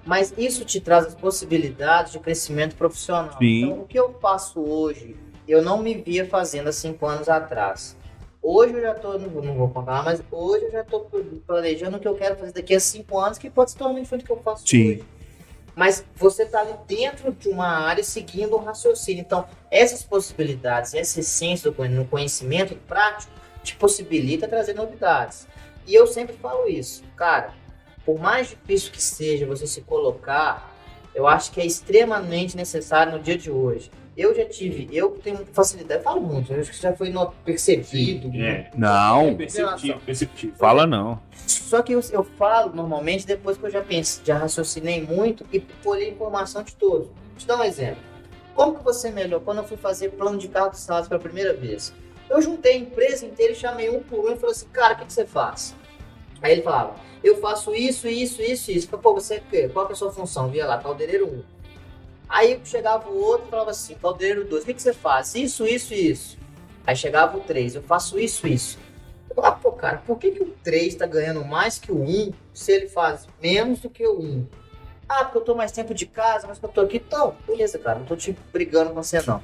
mas isso te traz as possibilidades de crescimento profissional. Sim. Então, o que eu faço hoje, eu não me via fazendo há cinco anos atrás. Hoje eu já estou, não, não, vou contar, mas hoje eu já estou planejando o que eu quero fazer daqui a cinco anos, que pode ser totalmente diferente do que eu faço Sim. hoje. Mas você está ali dentro de uma área seguindo um raciocínio. Então, essas possibilidades, essa essência do conhecimento prático, te possibilita trazer novidades. E eu sempre falo isso, cara por mais difícil que seja você se colocar, eu acho que é extremamente necessário no dia de hoje. Eu já tive, eu tenho facilidade, falo muito, acho que já foi percebido. Sim, é. Não, é perceptível, perceptível. Fala não. Só que eu, eu, falo normalmente depois que eu já pensei, já raciocinei muito e colhei informação de todos. Vou te dar um exemplo. Como que você melhor? Quando eu fui fazer plano de carro de salas pela primeira vez, eu juntei a empresa inteira e chamei um por um e falei assim, cara, o que, que você faz? Aí ele falava, eu faço isso, isso, isso, isso. Pô, você qual que é a sua função? Via lá, caldeireiro 1. Aí chegava o outro e falava assim, caldeireiro 2, o que, que você faz? Isso, isso isso. Aí chegava o 3, eu faço isso, isso. Eu falava, pô, cara, por que, que o 3 tá ganhando mais que o 1 se ele faz menos do que o 1? Ah, porque eu tô mais tempo de casa, mas eu tô aqui. Então, beleza, cara, não tô te brigando com você não.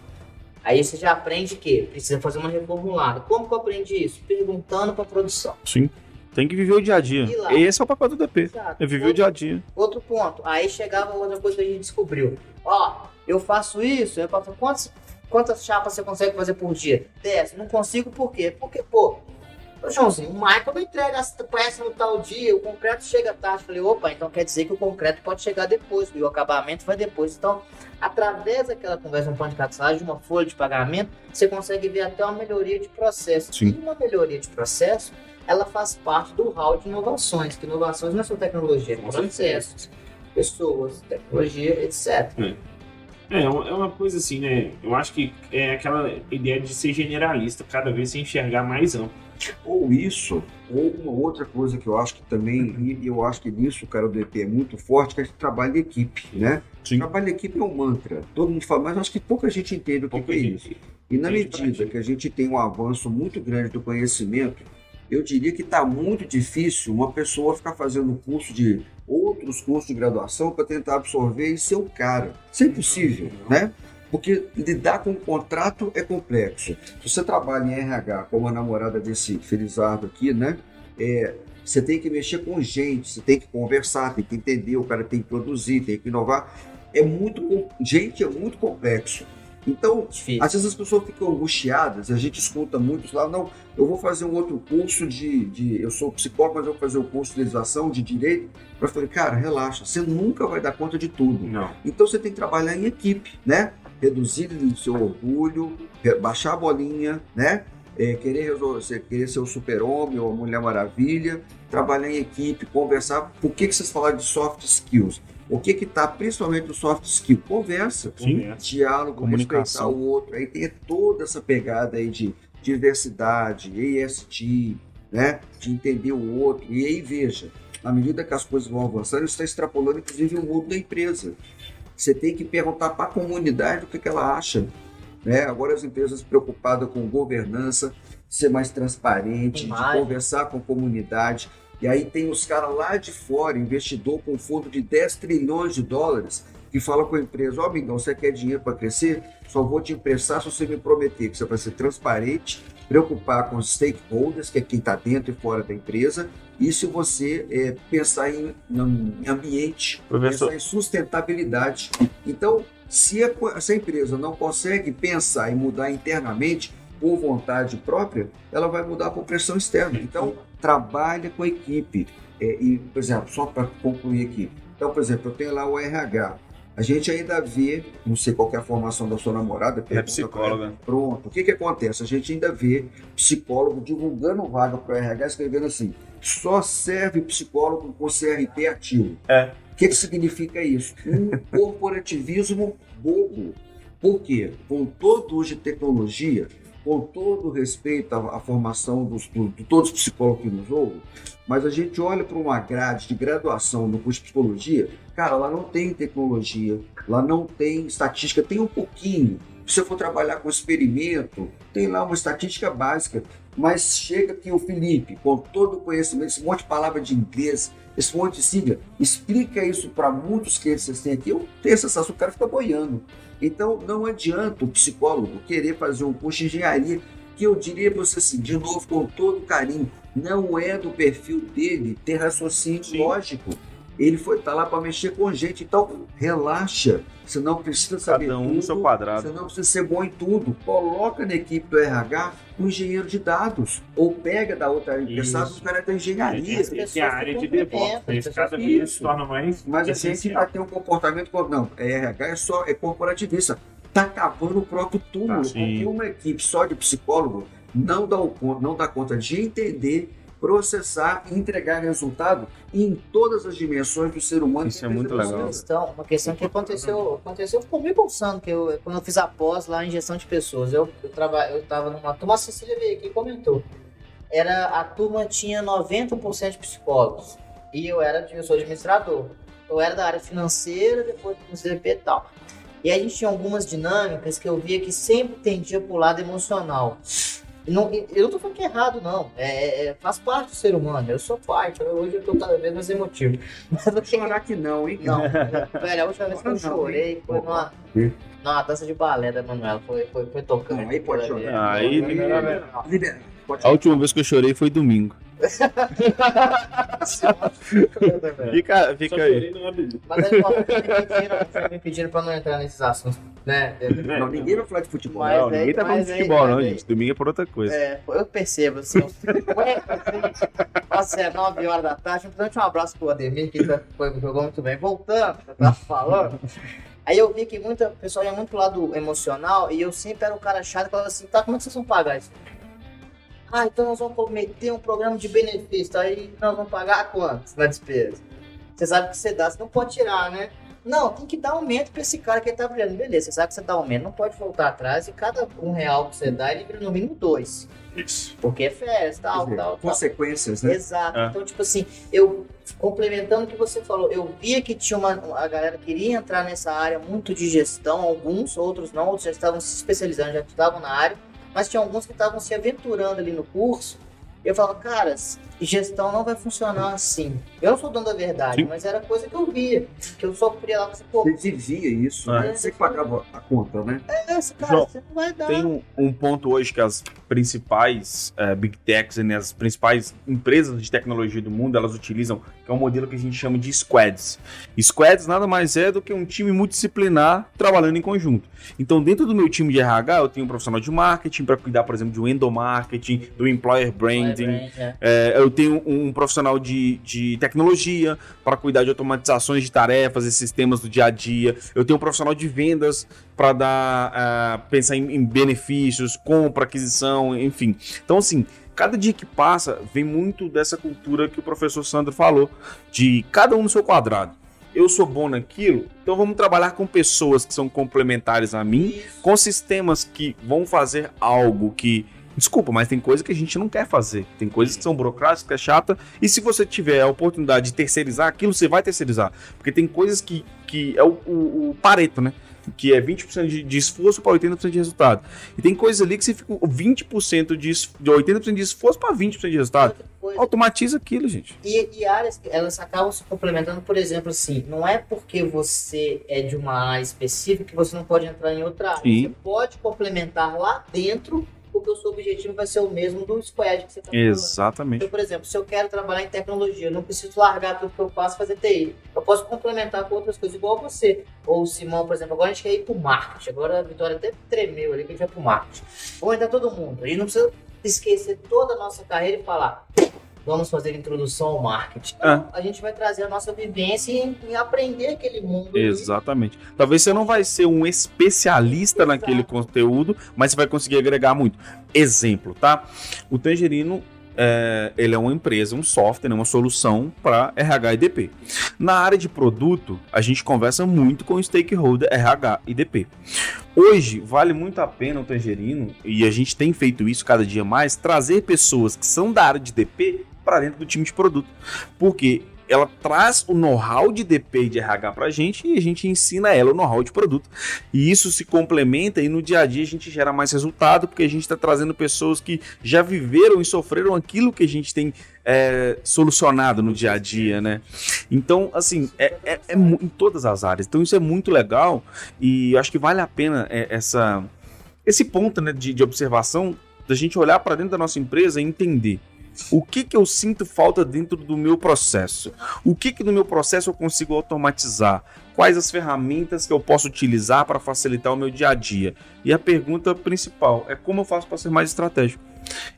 Aí você já aprende que precisa fazer uma reformulada. Como que eu aprendi isso? Perguntando para produção. Sim. Tem que viver o dia a dia. Esse é o papel do DP. Exato. É viver outro, o dia a dia. Outro ponto. Aí chegava outra coisa que a gente descobriu. Ó, eu faço isso, eu faço quantas, quantas chapas você consegue fazer por dia? 10. Não consigo por quê? Porque, pô, Ô, Joãozinho, o Michael não entrega essa peça no tal dia, o concreto chega tarde. Falei, opa, então quer dizer que o concreto pode chegar depois, e o acabamento vai depois. Então, através daquela conversa no plano de de uma folha de pagamento, você consegue ver até uma melhoria de processo. Sim. E uma melhoria de processo ela faz parte do hall de inovações, que inovações não é só tecnologia, é processos, pessoas, tecnologia, etc. É. É, é uma coisa assim, né? Eu acho que é aquela ideia de ser generalista, cada vez se enxergar mais amplo. Ou isso, ou uma outra coisa que eu acho que também, e eu acho que nisso o cara do EP é muito forte, que é trabalho de equipe, né? Sim. Trabalho de equipe é um mantra. Todo mundo fala, mas acho que pouca gente entende o que, que é isso. E na medida que a gente tem um avanço muito grande do conhecimento, eu diria que está muito difícil uma pessoa ficar fazendo curso de outros cursos de graduação para tentar absorver e ser o cara. Isso é impossível, né? Porque lidar com o contrato é complexo. Se você trabalha em RH, como a namorada desse Felizardo aqui, né? É, você tem que mexer com gente, você tem que conversar, tem que entender, o cara tem que produzir, tem que inovar. É muito, gente, é muito complexo. Então, Difícil. às vezes as pessoas ficam angustiadas, a gente escuta muitos lá, não, eu vou fazer um outro curso de, de eu sou psicólogo, mas eu vou fazer o um curso de legislação, de direito. Eu falei, cara, relaxa, você nunca vai dar conta de tudo. Não. Então você tem que trabalhar em equipe, né? Reduzir o seu orgulho, baixar a bolinha, né? É, querer, resolver, você querer ser o super-homem ou a Mulher Maravilha, trabalhar em equipe, conversar. Por que, que vocês falaram de soft skills? O que que tá principalmente no soft skill? Conversa, Sim. diálogo, Comunicação. respeitar o outro. Aí tem toda essa pegada aí de diversidade, ESG, né? De entender o outro. E aí, veja, à medida que as coisas vão avançando, isso está extrapolando, inclusive, o mundo da empresa. Você tem que perguntar para a comunidade o que, que ela acha. Né? Agora as empresas preocupadas com governança, ser mais transparente, de Imagem. conversar com a comunidade. E aí tem os caras lá de fora, investidor com fundo de 10 trilhões de dólares, que fala com a empresa, ó amigão, você quer dinheiro para crescer? Só vou te emprestar se você me prometer que você vai ser transparente, preocupar com os stakeholders, que é quem está dentro e fora da empresa, e se você é, pensar em, em ambiente, Professor, pensar em sustentabilidade. Então, se a, se a empresa não consegue pensar e mudar internamente por vontade própria, ela vai mudar por pressão externa. Então, trabalha com a equipe. É, e, por exemplo, só para concluir aqui. Então, por exemplo, eu tenho lá o RH. A gente ainda vê, não sei qual é a formação da sua namorada, é psicóloga. Pronto. O que, que acontece? A gente ainda vê psicólogo divulgando vaga para o RH, escrevendo assim: só serve psicólogo com CRP ativo. É. O que, que significa isso? Um corporativismo bobo. Por quê? Com todo de tecnologia, com todo respeito à, à formação dos, do- de todos os psicólogos que nos ouvem, mas a gente olha para uma grade de graduação no curso de psicologia, cara, lá não tem tecnologia, lá não tem estatística, tem um pouquinho. Se você for trabalhar com experimento, tem lá uma estatística básica, mas chega que o Felipe, com todo o conhecimento, esse monte de palavra de inglês, esse monte de sigla, explica isso para muitos que vocês têm aqui, eu tenho a sensação que o cara fica boiando. Então, não adianta o psicólogo querer fazer um curso de engenharia, que eu diria para você assim, de novo, com todo carinho, não é do perfil dele ter raciocínio Sim. lógico. Ele foi estar lá para mexer com gente, então relaxa. Você não precisa saber Cada um tudo, no seu quadrado. você não precisa ser bom em tudo. Coloca na equipe do RH um engenheiro de dados. Ou pega da outra área emprestado Isso. o cara da engenharia. As pessoas E a área de Isso cada vez se torna mais Mas a gente vai ter um comportamento como, não, é RH é só é corporativista. Tá cavando o próprio túmulo, Tá, porque uma equipe só de psicólogo não dá, o, não dá conta de entender, processar e entregar resultado em todas as dimensões do ser humano. Isso é muito legal. Uma questão, uma questão que aconteceu, aconteceu ficou me pulsando, que eu, quando eu fiz a pós lá em gestão de pessoas, eu, eu, traba, eu tava numa turma, a Cecília veio aqui e comentou, era, a turma tinha 90% de psicólogos, e eu era, eu sou administrador, eu era da área financeira, depois do CDP e tal. E a gente tinha algumas dinâmicas que eu via que sempre tendia pro lado emocional. Não, eu não tô falando que é errado, não. É, é- faz parte do ser humano. Eu sou parte. Hoje eu tô cada vez mais emotivo. Mas eu tenho- Chorar que não, hein? não, [laughs] velho, a última vez que eu chorei foi numa, numa dança de balé da Manuela. Foi, foi, foi tocando. Aí pode chorar. Aí. Libera. A última vez que eu chorei foi domingo. Fica, fica aí. Mas aí, ó, me pediram, me pediram pra não entrar nesses assuntos, né? Não, ninguém vai falar de futebol. Mas não, aí- ninguém tá falando de aí- futebol, não, aí- gente. Domingo é por outra coisa. É, eu percebo, assim, uns- ué, assim, nossa, é 9 horas da tarde, importante um abraço pro Ademir, que tá- foi, jogou muito bem. Voltando, eu tava falando, aí eu vi que muita o pessoal ia muito pro lado emocional, e eu sempre era o cara chato, que falava assim, tá, como é que vocês vão pagar isso? Ah, então nós vamos meter um programa de benefício, aí nós vamos pagar quanto na despesa? Você sabe que você dá, você não pode tirar, né? Não, tem que dar aumento pra esse cara que ele tá brilhando. Beleza, você sabe que você dá aumento, não pode voltar atrás e cada um real que você dá, ele vira no mínimo dois. Isso. Porque é férias, Quer tal, dizer, tal, tal. consequências, né? Exato. É. Então, tipo assim, eu complementando o que você falou, eu via que tinha uma. A galera queria entrar nessa área muito de gestão, alguns, outros não, outros já estavam se especializando, já estavam na área, mas tinha alguns que estavam se aventurando ali no curso Eu falo, cara, gestão não vai funcionar assim. Eu não sou dono da verdade, Sim. mas era coisa que eu via. Que eu sofria lá, você, pô, Você vivia isso, É. né? Você que pagava a conta, né? é essa, cara, João, você não vai dar. Tem um, um ponto hoje que as principais eh, big techs e as principais empresas de tecnologia do mundo elas utilizam, que é um modelo que a gente chama de squads. Squads nada mais é do que um time multidisciplinar trabalhando em conjunto. Então, dentro do meu time de RH, eu tenho um profissional de marketing para cuidar, por exemplo, de um endomarketing, do employer branding, É, é, eu tenho um profissional de, de tecnologia para cuidar de automatizações de tarefas e sistemas do dia a dia. Eu tenho um profissional de vendas para dar ah, pensar em, em benefícios, compra, aquisição, enfim. Então, assim, cada dia que passa vem muito dessa cultura que o professor Sandro falou, de cada um no seu quadrado. Eu sou bom naquilo, então vamos trabalhar com pessoas que são complementares a mim com sistemas que vão fazer algo que. Desculpa, mas tem coisa que a gente não quer fazer. Tem coisas que são burocráticas, que é chata. E se você tiver a oportunidade de terceirizar aquilo, você vai terceirizar. Porque tem coisas que, que é o, o, o Pareto, né? Que é 20% de, de esforço para 80% de resultado. E tem coisas ali que você fica com 20% de, de 80% de esforço para 20% de resultado. Automatiza aquilo, gente. E, e áreas, que elas acabam se complementando, por exemplo, assim, não é porque você é de uma área específica que você não pode entrar em outra área. Sim. Você pode complementar lá dentro, porque o seu objetivo vai ser o mesmo do squad que você está falando. Exatamente. Então, por exemplo, se eu quero trabalhar em tecnologia, eu não preciso largar tudo que eu faço e fazer TI. Eu posso complementar com outras coisas, igual você. Ou o Simão, por exemplo, agora a gente quer ir pro marketing. Agora a Vitória até tremeu ali que a gente vai pro marketing. Vamos entrar todo mundo. A gente não precisa esquecer toda a nossa carreira e falar. Vamos fazer introdução ao marketing. Não, A gente vai trazer a nossa vivência e, aprender aquele mundo. ali. Exatamente. Talvez você não vai ser um especialista Exato. naquele conteúdo, mas você vai conseguir agregar muito. Exemplo, tá? O Tangerino, é, ele é uma empresa, um software, né, uma solução para RH e DP. Na área de produto, a gente conversa muito com o stakeholder RH e DP. Hoje, vale muito a pena o Tangerino, e a gente tem feito isso cada dia mais, trazer pessoas que são da área de DP para dentro do time de produto. Porque ela traz o know-how de DP e de RH pra gente e a gente ensina ela o know-how de produto. E isso se complementa e no dia a dia a gente gera mais resultado porque a gente está trazendo pessoas que já viveram e sofreram aquilo que a gente tem é, solucionado no dia a dia, né? Então, assim, é, é- é em todas as áreas. Então isso é muito legal e eu acho que vale a pena é, essa, esse ponto né, de, de observação da gente olhar para dentro da nossa empresa e entender o que, que eu sinto falta dentro do meu processo. O que, que no meu processo eu consigo automatizar? Quais as ferramentas que eu posso utilizar para facilitar o meu dia a dia? E a pergunta principal é como eu faço para ser mais estratégico?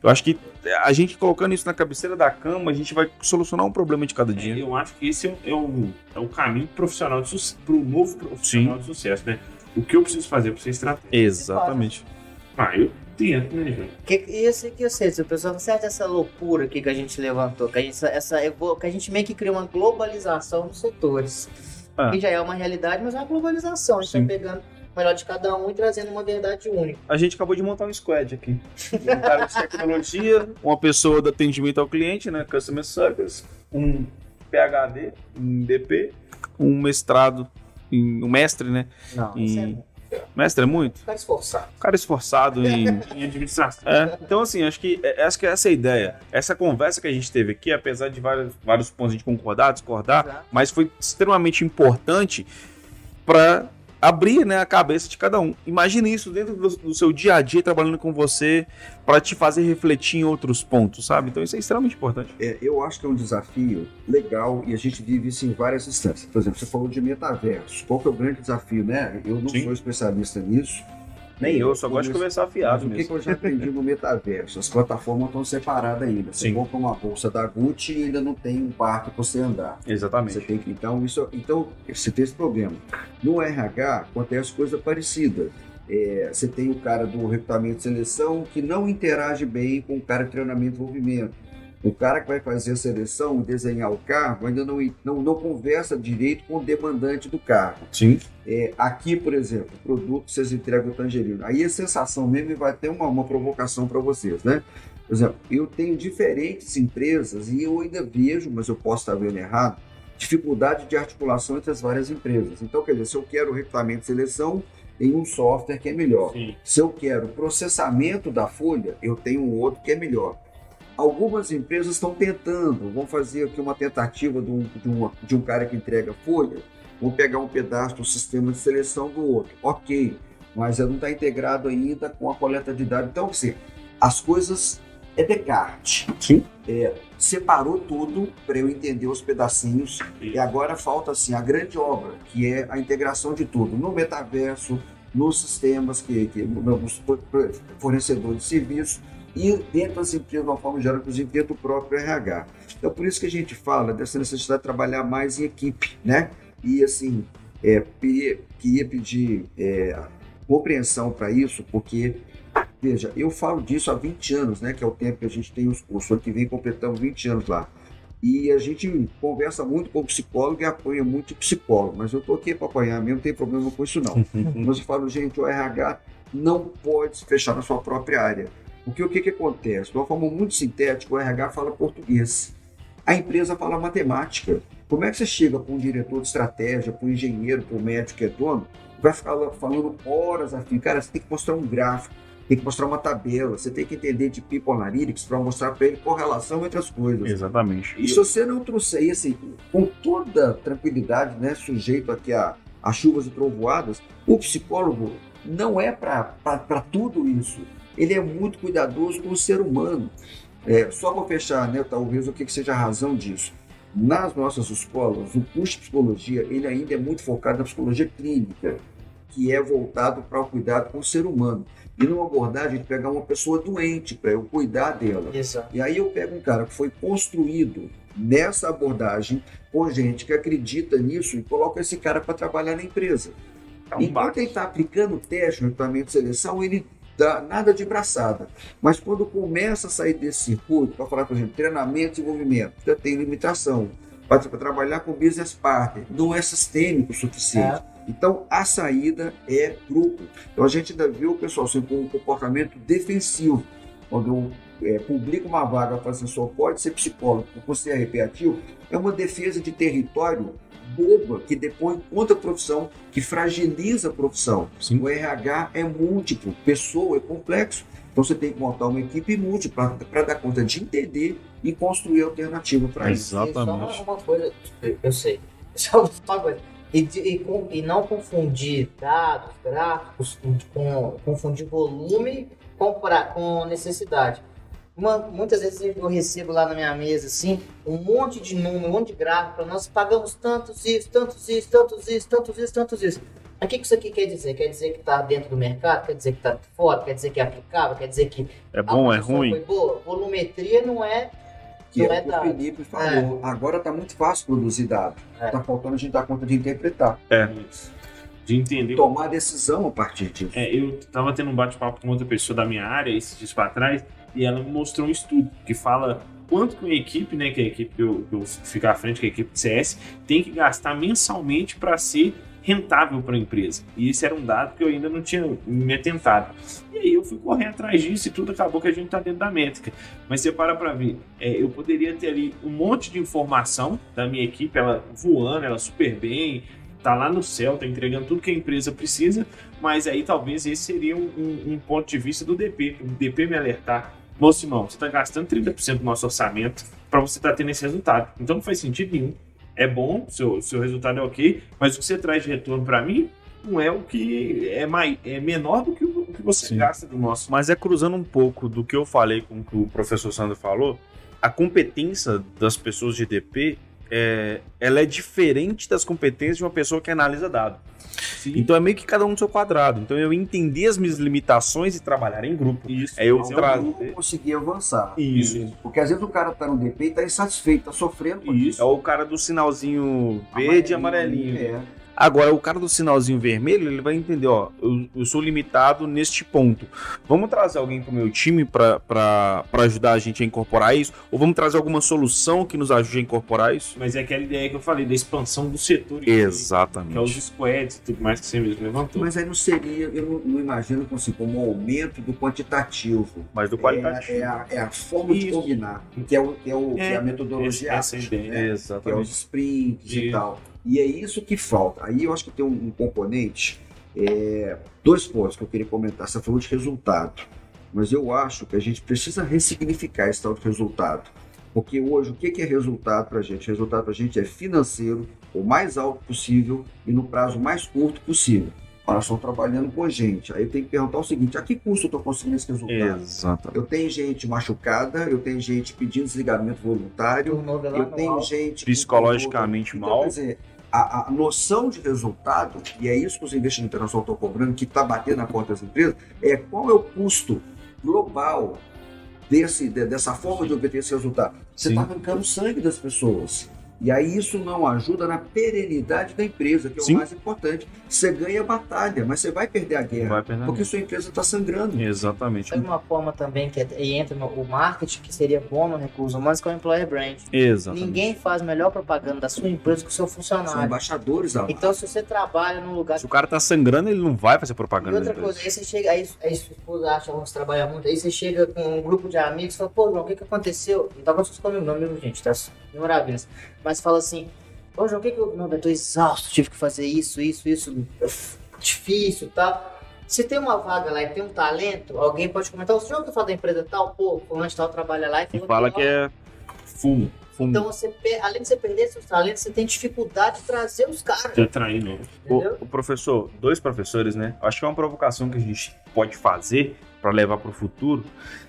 Eu acho que a gente colocando isso na cabeceira da cama, a gente vai solucionar um problema de cada É, dia. eu acho que esse é o, é o, é o caminho profissional sucesso, pro novo profissional de sucesso, né? O que eu preciso fazer para ser estratégico? Exatamente. Ah, eu tento, né, João? Que, e sei que eu sei, se o pessoal certo essa loucura aqui que a gente levantou, que a gente, essa, que a gente meio que criou uma globalização nos setores. Ah. Que já é uma realidade, mas é uma globalização. A gente Sim. tá pegando o melhor de cada um e trazendo uma verdade única. A gente acabou de montar um squad aqui. Um cara de tecnologia, uma pessoa do atendimento ao cliente, né? Customer Service, um PhD em DP, um mestrado, em, um mestre, né? Não, E- Mestre é muito? Ficar esforçado. Cara esforçado em. [laughs] Em administração. É, então, assim, acho que, é- acho que essa é a ideia. Essa conversa que a gente teve aqui, apesar de vários, vários pontos a gente concordar, discordar, Exato. mas foi extremamente importante para abrir né, a cabeça de cada um. Imagine isso dentro do, do seu dia a dia, trabalhando com você, para te fazer refletir em outros pontos, sabe? Então isso é extremamente importante. É, eu acho que é um desafio legal e a gente vive isso em várias instâncias. Por exemplo, você falou de metaverso. Qual que é o grande desafio, né? Eu não Sim. sou especialista nisso. Nem eu, só gosto de Mas afiado o que, mesmo. eu já aprendi no metaverso? As plataformas estão separadas ainda. Você Sim. compra uma bolsa da Gucci e ainda não tem um parque para você andar. Você Exatamente. tem que, então, isso, então, você tem esse problema. No RH, acontece coisa parecida. É, você tem o cara do recrutamento e seleção que não interage bem com o cara de treinamento e desenvolvimento. O cara que vai fazer a seleção e desenhar o cargo ainda não, não, não conversa direito com o demandante do cargo. Sim. É, aqui, por exemplo, o produto vocês entregam o tangerino. Aí a sensação mesmo vai ter uma, uma provocação para vocês, né? Por exemplo, eu tenho diferentes empresas e eu ainda vejo, mas eu posso estar vendo errado, dificuldade de articulação entre as várias empresas. Então, quer dizer, se eu quero recrutamento e seleção, tem um software que é melhor. Sim. Se eu quero processamento da folha, eu tenho um outro que é melhor. Algumas empresas estão tentando, vão fazer aqui uma tentativa de um, de, um, de um cara que entrega folha, vão pegar um pedaço do sistema de seleção do outro. Ok, mas não está integrado ainda com a coleta de dados. Então, assim, as coisas é Descartes. Sim. É, separou tudo para eu entender os pedacinhos e agora falta assim a grande obra, que é a integração de tudo no metaverso, nos sistemas que, que nos fornecedores de serviços e dentro das empresas, de uma forma geral, inclusive dentro do próprio RH. Então, por isso que a gente fala dessa necessidade de trabalhar mais em equipe, né? E, assim, é, queria pedir é, compreensão para isso, porque, veja, eu falo disso há 20 anos, né? Que é o tempo que a gente tem os cursos, ano que vem completamos 20 anos lá. E a gente conversa muito com o psicólogo e apoia muito o psicólogo, mas eu estou aqui para apoiar mesmo, não tem problema com isso não. [laughs] mas eu falo, gente, o RH não pode se fechar na sua própria área porque o que, que acontece? De uma forma muito sintética, o RH fala português. A empresa fala matemática. Como é que você chega para um diretor de estratégia, para um engenheiro, para um médico que é dono, vai ficar falando horas a fim? Cara, você tem que mostrar um gráfico, tem que mostrar uma tabela, você tem que entender de people analytics para mostrar para ele correlação entre as coisas. Exatamente. E se você não trouxer isso com toda tranquilidade, né, sujeito aqui a, a chuvas e trovoadas, o psicólogo não é para tudo isso ele é muito cuidadoso com o ser humano. É, só para fechar, né, talvez o que, que seja a razão disso. Nas nossas escolas, o curso de psicologia ele ainda é muito focado na psicologia clínica, que é voltado para o cuidado com o ser humano. E numa abordagem de pegar uma pessoa doente para eu cuidar dela. Exato. E aí eu pego um cara que foi construído nessa abordagem com gente que acredita nisso e coloca esse cara para trabalhar na empresa. É um Enquanto ele está aplicando o teste no equipamento de seleção, ele dá nada de braçada. Mas quando começa a sair desse circuito, para falar, por exemplo, treinamento e desenvolvimento, já tem limitação. Para trabalhar com business partner, não é sistêmico o suficiente. É. Então, a saída é grupo. Então, a gente ainda viu o pessoal sempre com um comportamento defensivo. Quando eu é, publico uma vaga para assim, só pode ser psicólogo por ser arrepiativo, é uma defesa de território boba que depõe contra a profissão, que fragiliza a profissão. Sim. O RH é múltiplo, pessoa é complexo. Então você tem que montar uma equipe múltipla para dar conta de entender e construir alternativa para isso. Exatamente. Só uma coisa, eu sei. [laughs] Só uma coisa. E, e, e, não confundir dados, gráficos, com, confundir volume com, pra, com necessidade. Uma, muitas vezes eu recebo lá na minha mesa, assim, um monte de número, um monte de gráfico, nós pagamos tantos isso, tantos isso, tantos isso, tantos isso, tantos isso. Mas o que isso aqui quer dizer? Quer dizer que está dentro do mercado? Quer dizer que está fora? Quer dizer que é aplicável? Quer dizer que é bom, é ruim? Foi boa? Volumetria não é que não é, é o Felipe falou. É. Agora está muito fácil produzir dados. Está é. Tá faltando a gente dar conta de interpretar. É. De entender. Tomar decisão a partir disso. É, eu estava tendo um bate-papo com outra pessoa da minha área esses dias para trás e ela me mostrou um estudo que fala quanto que uma equipe, né, que a equipe que eu, eu fico à frente, que é a equipe de CS, tem que gastar mensalmente para ser rentável para a empresa. E esse era um dado que eu ainda não tinha me atentado. E aí eu fui correr atrás disso e tudo acabou que a gente está dentro da métrica. Mas você para para ver, é, eu poderia ter ali um monte de informação da minha equipe, ela voando, ela super bem, tá lá no céu, tá entregando tudo que a empresa precisa, mas aí talvez esse seria um, um, um ponto de vista do DP, o DP me alertar Bom, Simão, você está gastando 30% do nosso orçamento para você estar tá tendo esse resultado. Então não faz sentido nenhum. É bom, seu, seu resultado é ok, mas o que você traz de retorno para mim não é o que é, mais, é menor do que o que você Sim. gasta do nosso. Mas é cruzando um pouco do que eu falei com o que o professor Sandro falou, a competência das pessoas de DP é, ela é diferente das competências de uma pessoa que analisa dados. Sim. Então é meio que cada um no seu quadrado. Então eu entender as minhas limitações e trabalhar em grupo. Isso. É eu trazer. conseguir avançar. Isso. Porque às vezes o cara tá no DP e tá insatisfeito, tá sofrendo. Isso. É o cara do sinalzinho verde e amarelinho. amarelinho. É. Agora, o cara do sinalzinho vermelho, ele vai entender, ó, eu, eu sou limitado neste ponto. Vamos trazer alguém pro meu time para ajudar a gente a incorporar isso? Ou vamos trazer alguma solução que nos ajude a incorporar isso? Mas é aquela ideia que eu falei, da expansão do setor. Exatamente. Que é os squads e tudo mais que você mesmo levantou. Mas aí não seria, eu não, não imagino como, assim, como um aumento do quantitativo. Mas do qualitativo. É, é, a, é a, forma isso. de combinar, que é, o, que é, o, é, que é a metodologia. Essa, essa ideia. Né? Exatamente. Que é os sprints e tal. E é isso que falta. Aí eu acho que tem um, um componente, é, dois pontos que eu queria comentar. Você falou de resultado. mas eu acho que a gente precisa ressignificar esse tal de resultado. Porque hoje, o que é resultado para a gente? Resultado para a gente é financeiro, o mais alto possível e no prazo mais curto possível. Nós estamos trabalhando com gente. Aí eu tenho que perguntar o seguinte: a que custo eu estou conseguindo esse resultado? Exatamente. Eu tenho gente machucada, eu tenho gente pedindo desligamento voluntário, eu tenho gente. Psicologicamente então, mal. Quer dizer, a, a, noção de resultado, e é isso que os investimentos internacionais estão cobrando, que está batendo na porta das empresas, é qual é o custo global desse, dessa forma de obter esse resultado. Você está arrancando sangue das pessoas. E aí isso não ajuda na perenidade da empresa, que é Sim. o mais importante. Você ganha a batalha, mas você vai perder a guerra. Perder porque sua empresa está sangrando. Exatamente. Tem uma forma também que é, entra no o marketing, que seria bom no recurso humanos, que é o employer brand. Exatamente. Ninguém faz melhor propaganda da sua empresa que o seu funcionário. São embaixadores da Então, se você trabalha num lugar. Se o cara está sangrando, ele não vai fazer propaganda. E outra coisa, aí você chega, aí, aí sua esposa acha que você trabalha muito, aí você chega com um grupo de amigos e fala, pô, João, o que, que aconteceu? E tá acontecendo comigo, não, meu gente, tá maravilhoso. Mas fala assim, Ô, João, o que que eu. Não, eu tô exausto, tive que fazer isso, isso, isso. Difícil tá? Se tem uma vaga lá e tem um talento, alguém pode comentar, o senhor que fala da empresa tal, pô, fulano de tal trabalha lá e, e fala que é fumo. Fumo. Então, você, além de você perder seus talentos, você tem dificuldade de trazer os caras. De atrair, não. O, o, professor, dois professores, né? Acho que é uma provocação que a gente pode fazer para levar para o futuro.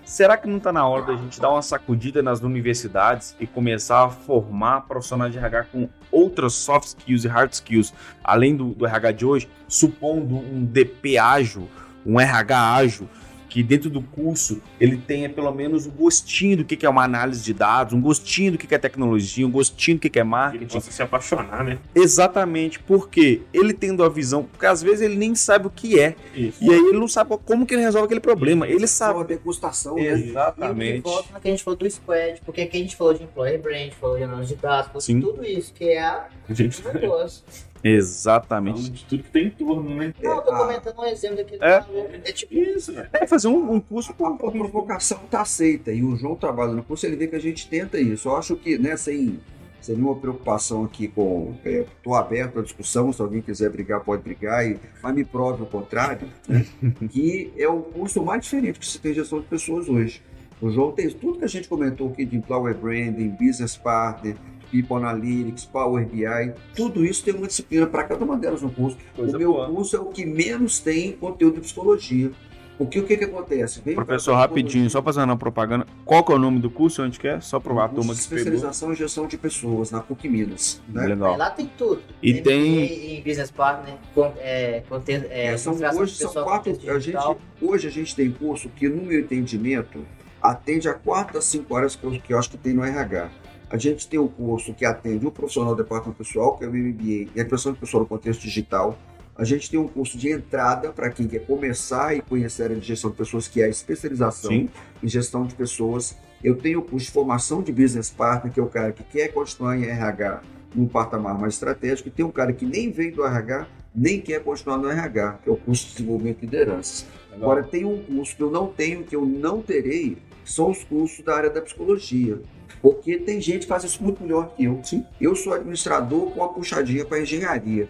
Será que não está na hora da gente dar uma sacudida nas universidades e começar a formar profissionais de RH com outras soft skills e hard skills, além do, do RH de hoje, supondo um DP ágil, um RH ágil, que dentro do curso ele tenha pelo menos um gostinho do que é uma análise de dados, um gostinho do que é tecnologia, um gostinho do que é marketing. Ele possa se apaixonar, né? Exatamente, porque ele tendo a visão, porque às vezes ele nem sabe o que é. Isso. E aí ele não sabe como que ele resolve aquele problema. Ele sabe. a degustação, né? Exatamente. E volta no que a gente falou do squad, porque aqui a gente falou de employer brand, falou de análise de dados, falou de tudo isso, que é a gente... negócio. Exatamente. De tudo que tem em torno, né? Não, eu tô comentando um exemplo aqui. É, é tipo isso. Né? É fazer um, um curso. A, a provocação tá aceita e o João trabalha no curso, ele vê que a gente tenta isso. Eu acho que, né, sem, sem nenhuma preocupação aqui com. Estou é, aberto à discussão, se alguém quiser brigar, pode brigar, e, mas me prove o contrário, né, [laughs] que é o curso mais diferente que se tem gestão de pessoas hoje. O João tem tudo que a gente comentou aqui de Employer Branding, Business Partner, People Analytics, Power BI, tudo isso tem uma disciplina para cada uma delas no curso. Coisa o meu boa. curso é o que menos tem conteúdo de psicologia. Porque o que, que acontece? Vem Professor, rapidinho, só fazendo uma propaganda. Qual que é o nome do curso? Onde que é? Só para a turma que Especialização em gestão de pessoas, na PUC Minas. Né? Legal. É, lá tem tudo. E tem... tem... Em Business Partner, com, é, é, é, são, hoje são quatro... A gente, hoje a gente tem curso que, no meu entendimento, atende a quatro a cinco horas que eu, que eu acho que tem no RH. A gente tem um curso que atende o profissional do departamento pessoal, que é o MBA, e a educação pessoal no contexto digital. A gente tem um curso de entrada para quem quer começar e conhecer a área de gestão de pessoas, que é a especialização Sim. em gestão de pessoas. Eu tenho o curso de formação de business partner, que é o cara que quer continuar em RH num patamar mais estratégico, e tem um cara que nem vem do RH, nem quer continuar no RH, que é o curso de desenvolvimento de lideranças. Legal. Agora, tem um curso que eu não tenho, que eu não terei, são os cursos da área da psicologia. Porque tem gente que faz isso muito melhor que eu. Sim. Eu sou administrador com uma puxadinha para engenharia.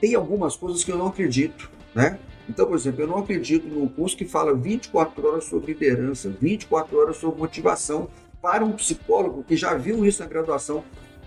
Tem algumas coisas que eu não acredito, né? Então, por exemplo, eu não acredito num curso que fala 24 horas sobre liderança, 24 horas sobre motivação para um psicólogo que já viu isso na graduação.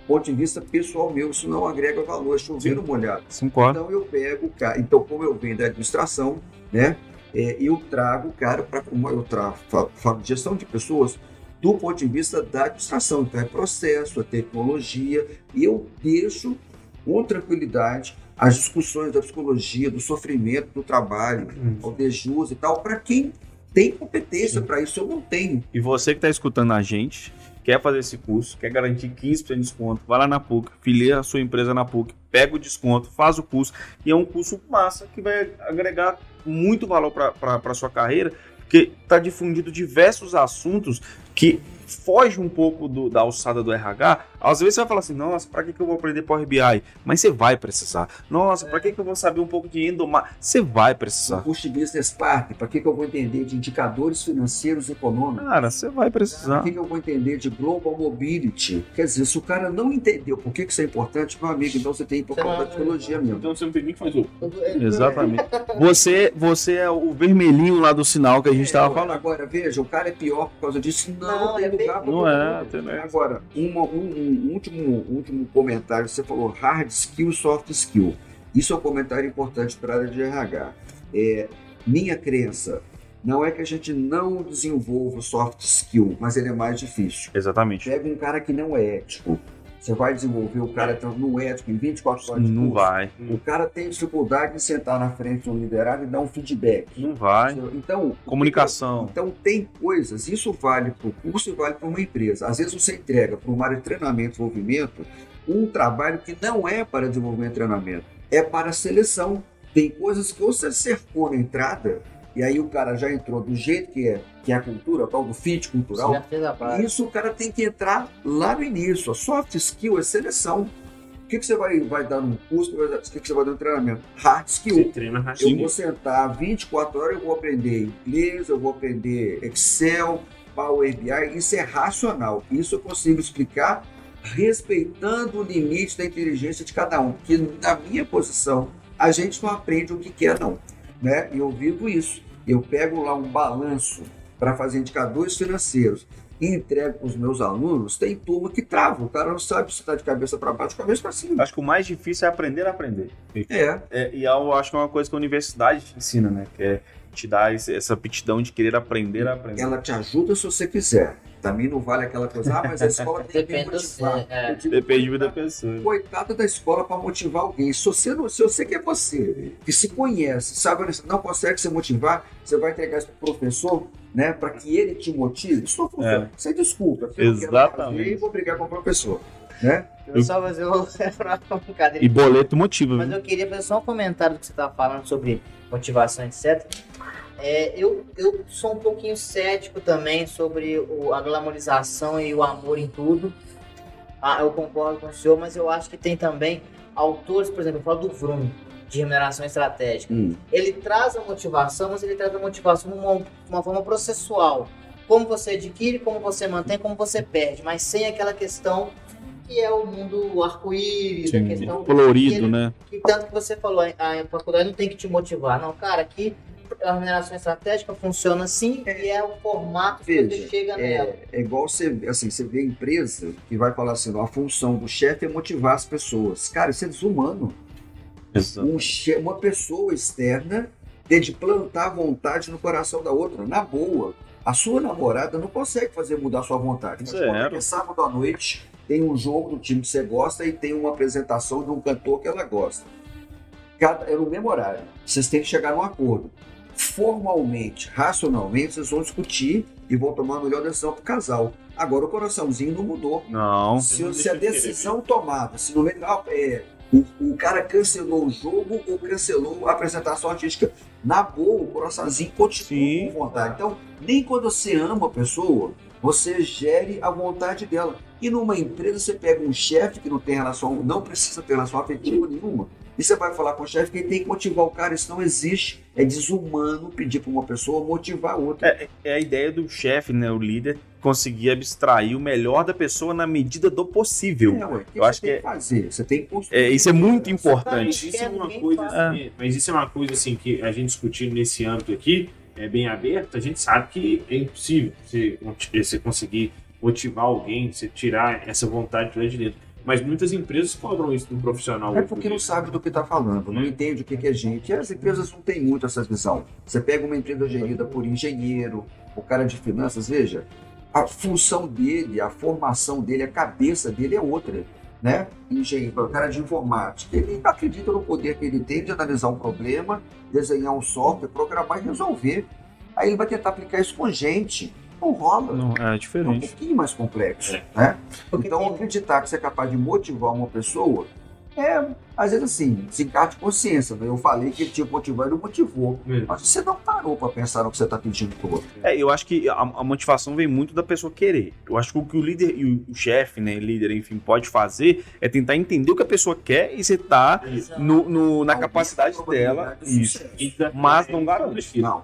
Ponto de vista pessoal meu, isso não agrega valor, é chover no molhado. Então eu pego cara, então como eu venho da administração, né? É, eu trago o cara para como eu trago, falo de gestão de pessoas, do ponto de vista da administração. Então, é processo, é tecnologia, e eu deixo com tranquilidade as discussões da psicologia, do sofrimento, do trabalho, ao dejus e tal, para quem tem competência para isso, eu não tenho. E você que está escutando a gente, quer fazer esse curso, quer garantir 15% de desconto, vai lá na PUC, filia a sua empresa na PUC, pega o desconto, faz o curso, e é um curso massa que vai agregar muito valor para a sua carreira, porque está difundido diversos assuntos que foge um pouco do- da alçada do RH, às vezes você vai falar assim, nossa, pra que, que eu vou aprender Power BI? Mas você vai precisar. Nossa, pra que, que eu vou saber um pouco de endomar? Você vai O precisar. Push Business Partner, para que, que eu vou entender de indicadores financeiros e econômicos? Cara, você vai Para precisar. que, que eu vou entender de Global Mobility? Quer dizer, se o cara não entendeu por que, que isso é importante, meu amigo, então você tem que ir Você para não- a tecnologia mesmo. Então você não tem nem que fazer o. Exatamente. Você, você é o vermelhinho lá do sinal que a gente tava É, falando. Agora, veja, o cara é pior por causa disso. Não, Não, tem é lugar pra Não é, tem- Agora, uma- um, um último, último comentário. Você falou hard skill, soft skill. Isso é um comentário importante para a área de RH. É, minha crença não é que a gente não desenvolva soft skill, mas ele é mais difícil. Exatamente. Pega um cara que não é ético. Você vai desenvolver o cara tão não ético em 24 horas de Não curso. vai. O cara tem dificuldade em sentar na frente de um liderado e dar um feedback. Não vai. Então, Comunicação. então tem coisas, isso vale para o curso e vale para uma empresa. Às vezes você entrega para uma área de treinamento e desenvolvimento um trabalho que não é para desenvolvimento e treinamento, é para seleção. Tem coisas que ou você cercou na entrada, e aí o cara já entrou do jeito que é, que é a cultura, o tal do fit cultural. Isso o cara tem que entrar lá no início. A soft skill é seleção. O que, que você vai, vai dar num curso, o que, que você vai dar no treinamento? Hard skill. Você treina Eu ratinho. vou sentar 24 horas, eu vou aprender inglês, eu vou aprender Excel, Power BI, isso é racional. Isso eu consigo explicar respeitando o limite da inteligência de cada um. Porque na minha posição, a gente não aprende o que quer, não. Né? E eu vivo isso. Eu pego lá um balanço para fazer indicadores financeiros e entrego para os meus alunos, tem turma que trava. O cara não sabe se está de cabeça para baixo, de cabeça para cima. Acho que o mais difícil é aprender a aprender. É, É, e eu acho que é uma coisa que a universidade te ensina, né? Que é te dar essa aptidão de querer aprender a aprender. ela te ajuda se você quiser. Também não vale aquela coisa, ah, mas a escola tem que motivar. É. Digo, Depende da pessoa. Coitada da escola para motivar alguém. Se você, não, se você que é você, que se conhece, sabe, não consegue se motivar, você vai entregar isso para o professor, né, para que ele te motive. Isso não funciona. Você desculpa. eu Exatamente. fazer E vou brigar com o professor. Né? Eu vou só fazer uma uma brincadeira. E boleto motiva, Mas viu? eu queria fazer só um comentário do que você estava falando sobre motivação, etc. É, eu, eu sou um pouquinho cético também sobre o- a glamorização e o amor em tudo. Ah, eu concordo com o senhor, mas eu acho que tem também autores, por exemplo, eu falo do Vroom, de remuneração estratégica. Hum. Ele traz a motivação, mas ele traz a motivação de uma, uma forma processual. Como você adquire, como você mantém, como você perde, mas sem aquela questão que é o mundo arco-íris, a questão Colorido, ele- né? que tanto que você falou, a faculdade não tem que te motivar. Não, cara, aqui a remuneração estratégica funciona assim e é o formato que você chega nela. É, é igual você, assim, você vê empresa que vai falar assim, a função do chefe é motivar as pessoas. Cara, isso é desumano. Um uma pessoa externa ter de plantar vontade no coração da outra, na boa. A sua namorada não consegue fazer mudar sua vontade. Mas quando é sábado à noite, tem um jogo do time que você gosta e tem uma apresentação de um cantor que ela gosta. Cada, é no mesmo horário. Vocês têm que chegar num acordo. Formalmente, racionalmente, vocês vão discutir e vão tomar a melhor decisão para o casal. Agora o coraçãozinho não mudou. Não. Se, não se a de querer, decisão tomada, se no meio ah, é, o, o cara cancelou o jogo ou cancelou a apresentação artística, na boa, o coraçãozinho continua Sim. com vontade. Então, nem quando você ama a pessoa, você gere a vontade dela. E numa empresa, você pega um chefe que não tem relação, não precisa ter relação afetiva nenhuma, e você vai falar com o chefe que ele tem que motivar o cara, isso não existe. É desumano pedir para uma pessoa motivar a outra. É, é a ideia do chefe, né? O líder conseguir abstrair o melhor da pessoa na medida do possível. É, ué, Eu você acho tem que que fazer. Você tem que construir. É, isso é muito Mas importante. isso é uma coisa, assim, mas isso é uma coisa assim que a gente discutindo nesse âmbito aqui, é bem aberto, a gente sabe que é impossível você, você conseguir motivar alguém, você tirar essa vontade de lá de dentro. Mas muitas empresas cobram isso do profissional. É porque não sabe do que está falando, não entende o que que é gente. E as empresas não têm muito essa visão. Você pega uma empresa gerida por engenheiro, o cara de finanças, veja, a função dele, a formação dele, a cabeça dele é outra. Né? Engenheiro, o cara de informática, ele acredita no poder que ele tem de analisar um problema, desenhar um software, programar e resolver. Aí ele vai tentar aplicar isso com gente. Não rola. Não, é É um diferente. pouquinho mais complexo, É. né? Então, acreditar que você é capaz de motivar uma pessoa É, às vezes assim, desencargo de consciência. Né? Eu falei que ele tinha que motivar e não motivou. Mesmo. Mas você não parou pra pensar no que você tá pedindo pro outro. É, eu acho que a, a motivação vem muito da pessoa querer. Eu acho que o que o líder e o, o chefe, né, líder, enfim, pode fazer é tentar entender o que a pessoa quer e você tá no, no- na Aumenta capacidade a dela. Isso. Mas não garante. Não.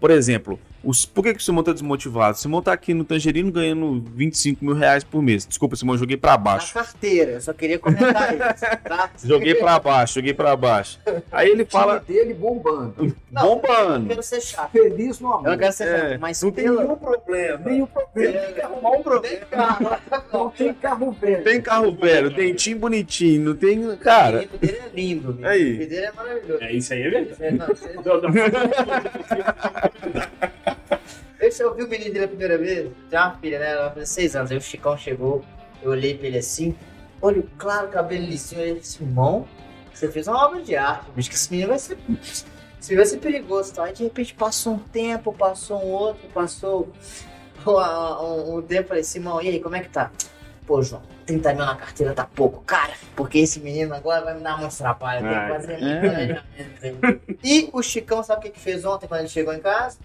Por exemplo, os, por que, que o Simão tá desmotivado? O Simão tá aqui no Tangerino ganhando 25 mil reais por mês. Desculpa, Simão, eu joguei pra Na baixo. carteira, eu só queria comentar [laughs] isso, tá? Joguei pra baixo, joguei pra baixo. Aí ele Fala fala, dele bombando. [laughs] Não, Eu bombando. quero ser chato. Feliz no Eu amor. não quero ser É, chato, mas não tem pela- nenhum problema. Nenhum problema. Tem que arrumar um problema. Tem carro. Não tem carro velho. Tem carro velho, dentinho bonitinho, não tem. Cara, O dele é lindo, bicho. Aí. O dele é maravilhoso. É isso aí, é verdade. É, não, você- Não, não. [laughs] Eu vi o menino dele a primeira vez, tem uma filha, né? Ela fez seis anos. Aí o Chicão chegou, eu olhei pra ele assim, olho claro, cabelo lisinho. Ele disse: Irmão, você fez uma obra de arte, bicho, que esse menino vai ser. Esse menino vai ser perigoso. Tá? Aí de repente passou um tempo, passou um outro, passou um, um, um tempo. Falei: Simão, e aí, como é que tá? Pô, João, 30 mil na carteira tá pouco, cara, porque esse menino agora vai me dar muito trabalho. Tem que Ai. fazer planejamento. E o Chicão, sabe o que, que fez ontem quando ele chegou em casa?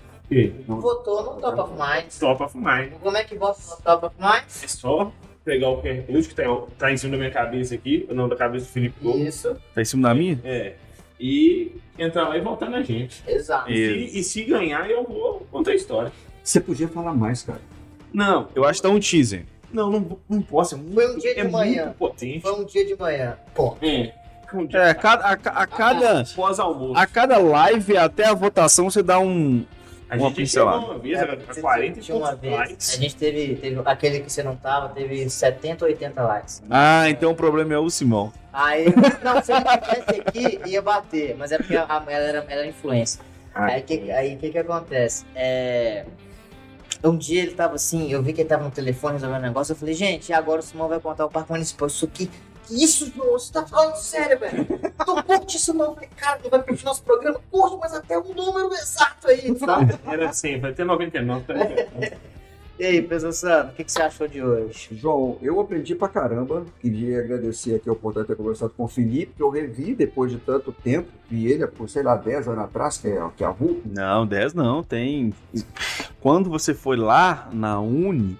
Votou no Top of Mind. Top of Mind. Como é que vota no Top of Mind? É só pegar o QR Code que tá, tá em cima da minha cabeça aqui, o nome da cabeça do Felipe Gol. Isso, tá em cima da minha? É. E entrar lá e voltar na gente. exato. E, se- e se ganhar, eu vou contar a história. Você podia falar mais, cara. Não, Eu acho que tá um teaser. não, não, não posso. É muito, Foi um dia de é manhã. muito potente. Foi um dia de manhã. Pô, É. Um dia- É, a cada, a, a cada, Pós-almoço. a cada live até a votação você dá um. A uma gente pincelada. uma vez, é, era você 40 e uma vez, likes. a gente teve, teve aquele que você não tava, teve 70 ou 80 likes. Ah, então o problema é o Simão. Aí, não, se ele tivesse aqui, ia bater, mas é porque a, ela, era, ela era influência. Ah, Aí o que, aí, que que acontece? É... Um dia ele tava assim, eu vi que ele tava no telefone resolvendo um negócio, eu falei, gente, agora o Simão vai contar o Parque Municipal. Isso aqui, que isso, João? Você tá falando sério, velho? Não curte isso não. Falei, cara, ele vai curtir nosso programa? Curte, mas até um número exato aí, sabe? Era 100, vai ter 99. Tá? E aí, Pessoa Sano, o que, que você achou de hoje? João, eu aprendi pra caramba. Queria agradecer aqui a oportunidade de ter conversado com o Felipe, que eu revi depois de tanto tempo. Vi ele, por, sei lá, 10 anos atrás, que é, que é a RU. Não, 10 não, tem. Quando você foi lá na Uni,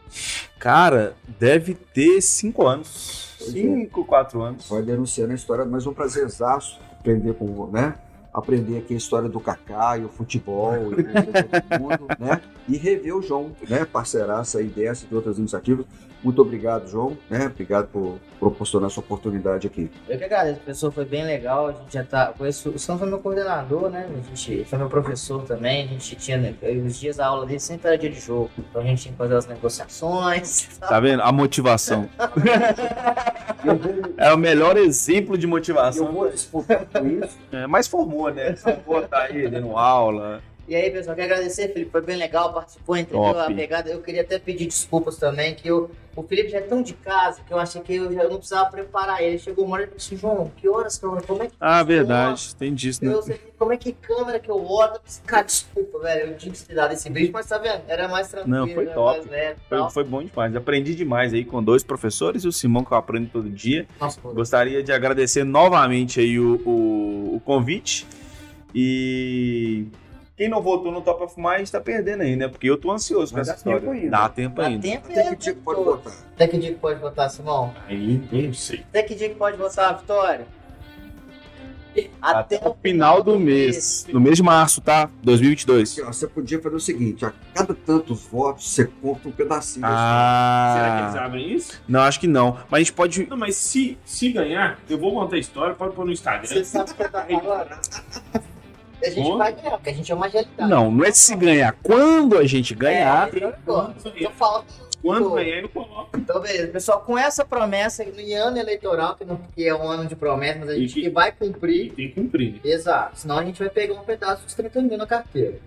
cara, deve ter 5 anos. Pois é. 5, 4 anos. Vai denunciando a história, mas um prazerzaço aprender com, né? Aprender aqui a história do Kaká e o futebol, e [laughs] mundo, né? E rever o João, né? Parceiraça aí dessa e de outras iniciativas. Muito obrigado, João, né? Obrigado por proporcionar essa oportunidade aqui. Eu que agradeço, a pessoa foi bem legal, a gente já tá. Conheço, o Sam foi meu coordenador, né? A gente foi meu professor também, a gente tinha. né, Os dias da aula dele sempre era dia de jogo. Então a gente tinha que fazer as negociações. [laughs] Tá vendo? A motivação. Eu [laughs] vou, É o melhor exemplo de eu motivação. vou disputar com isso. É, mas formou, né? Formou, tá aí, dando aula. E aí, pessoal, quero agradecer, Felipe. Foi bem legal, participou, entendeu Top. a pegada. Eu queria até pedir desculpas também, que eu, o Felipe já é tão de casa que eu achei que eu, já, eu não precisava preparar ele. Chegou uma hora e disse, João, que horas que eu. Como é que. Ah, verdade. Tem disso, né? Sei como é que câmera que eu olho. Cara, desculpa, velho. Eu tinha que te dar esse vídeo, mas tá vendo? Era mais tranquilo. Não, foi top. mais e Foi, foi bom demais. Aprendi demais aí com dois professores e o Simão, que eu aprendo todo dia. Nossa, pô, Gostaria de agradecer novamente aí o, o, o convite. E quem não votou no Top of Mind está perdendo aí, né? Porque eu tô ansioso com Mas essa dá tempo história. ainda. Dá tempo Dá ainda. tempo Até que dia que pode pô, votar? Até que dia que pode votar, Simão? Aí, não sei. Até que dia que pode votar a vitória? Até o final do mês. No mês de março, tá? 2022. Aqui, ó, Você podia fazer o seguinte: a cada tantos votos, você compra um pedacinho. Será que eles Ah, abrem isso? não, acho que não. Mas a gente pode. Não, mas se, se ganhar, eu vou contar a história, pode pôr no Instagram. Você sabe o que eu tô [laughs] falando? A gente Bom. vai ganhar, porque a gente é uma realidade. Não, não é se ganhar. Quando a gente ganhar. É, eu falando. Quando ganhar, ele coloca. Então, beleza, pessoal, com essa promessa, no ano eleitoral, que, não, que é um ano de promessa, mas a gente E- que vai cumprir, tem que cumprir. exato, senão a gente vai pegar um pedaço dos 30 mil na carteira.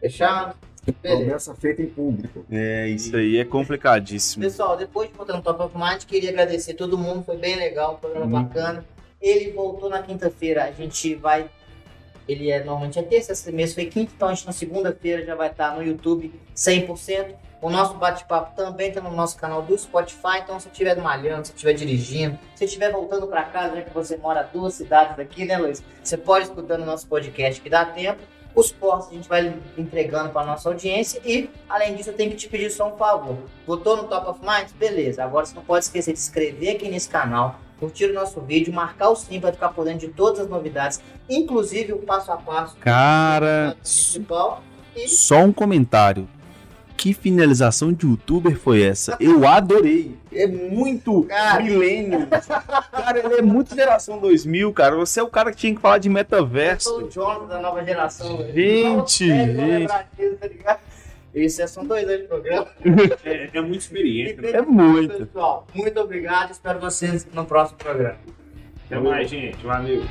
Fechado? Beleza. Promessa feita em público. É, isso aí é complicadíssimo. Pessoal, depois de botar no Top of Mind, queria agradecer todo mundo, foi bem legal, um programa Muito bacana. Ele voltou na quinta-feira, a gente vai. Ele é normalmente é terça, esse mês foi quinta, então a gente na segunda-feira já vai estar no YouTube 100%. O nosso bate-papo também está no nosso canal do Spotify. Então, se estiver malhando, se estiver dirigindo, se estiver voltando para casa, já que você mora duas cidades daqui, né, Luiz? Você pode escutando o nosso podcast que dá tempo. Os cortes a gente vai entregando para nossa audiência e, além disso, eu tenho que te pedir só um favor. Votou no Top of Mind? Beleza. Agora você não pode esquecer de se inscrever aqui nesse canal, curtir o nosso vídeo, marcar o sininho para ficar por dentro de todas as novidades, inclusive o passo a passo. Cara, principal. E só um comentário. Que finalização de youtuber foi essa? Eu adorei. É muito Cara. milênio. Cara, ele é muito geração 2000, cara. Você é o cara que tinha que falar de eu sou metaverso. o Jonathan da nova geração. Gente, gente. tá Isso é, são dois anos de programa. [laughs] É, é muito experiente. né? É muito. Pessoal, muito obrigado. Espero vocês no próximo programa. Até mais, gente. Valeu.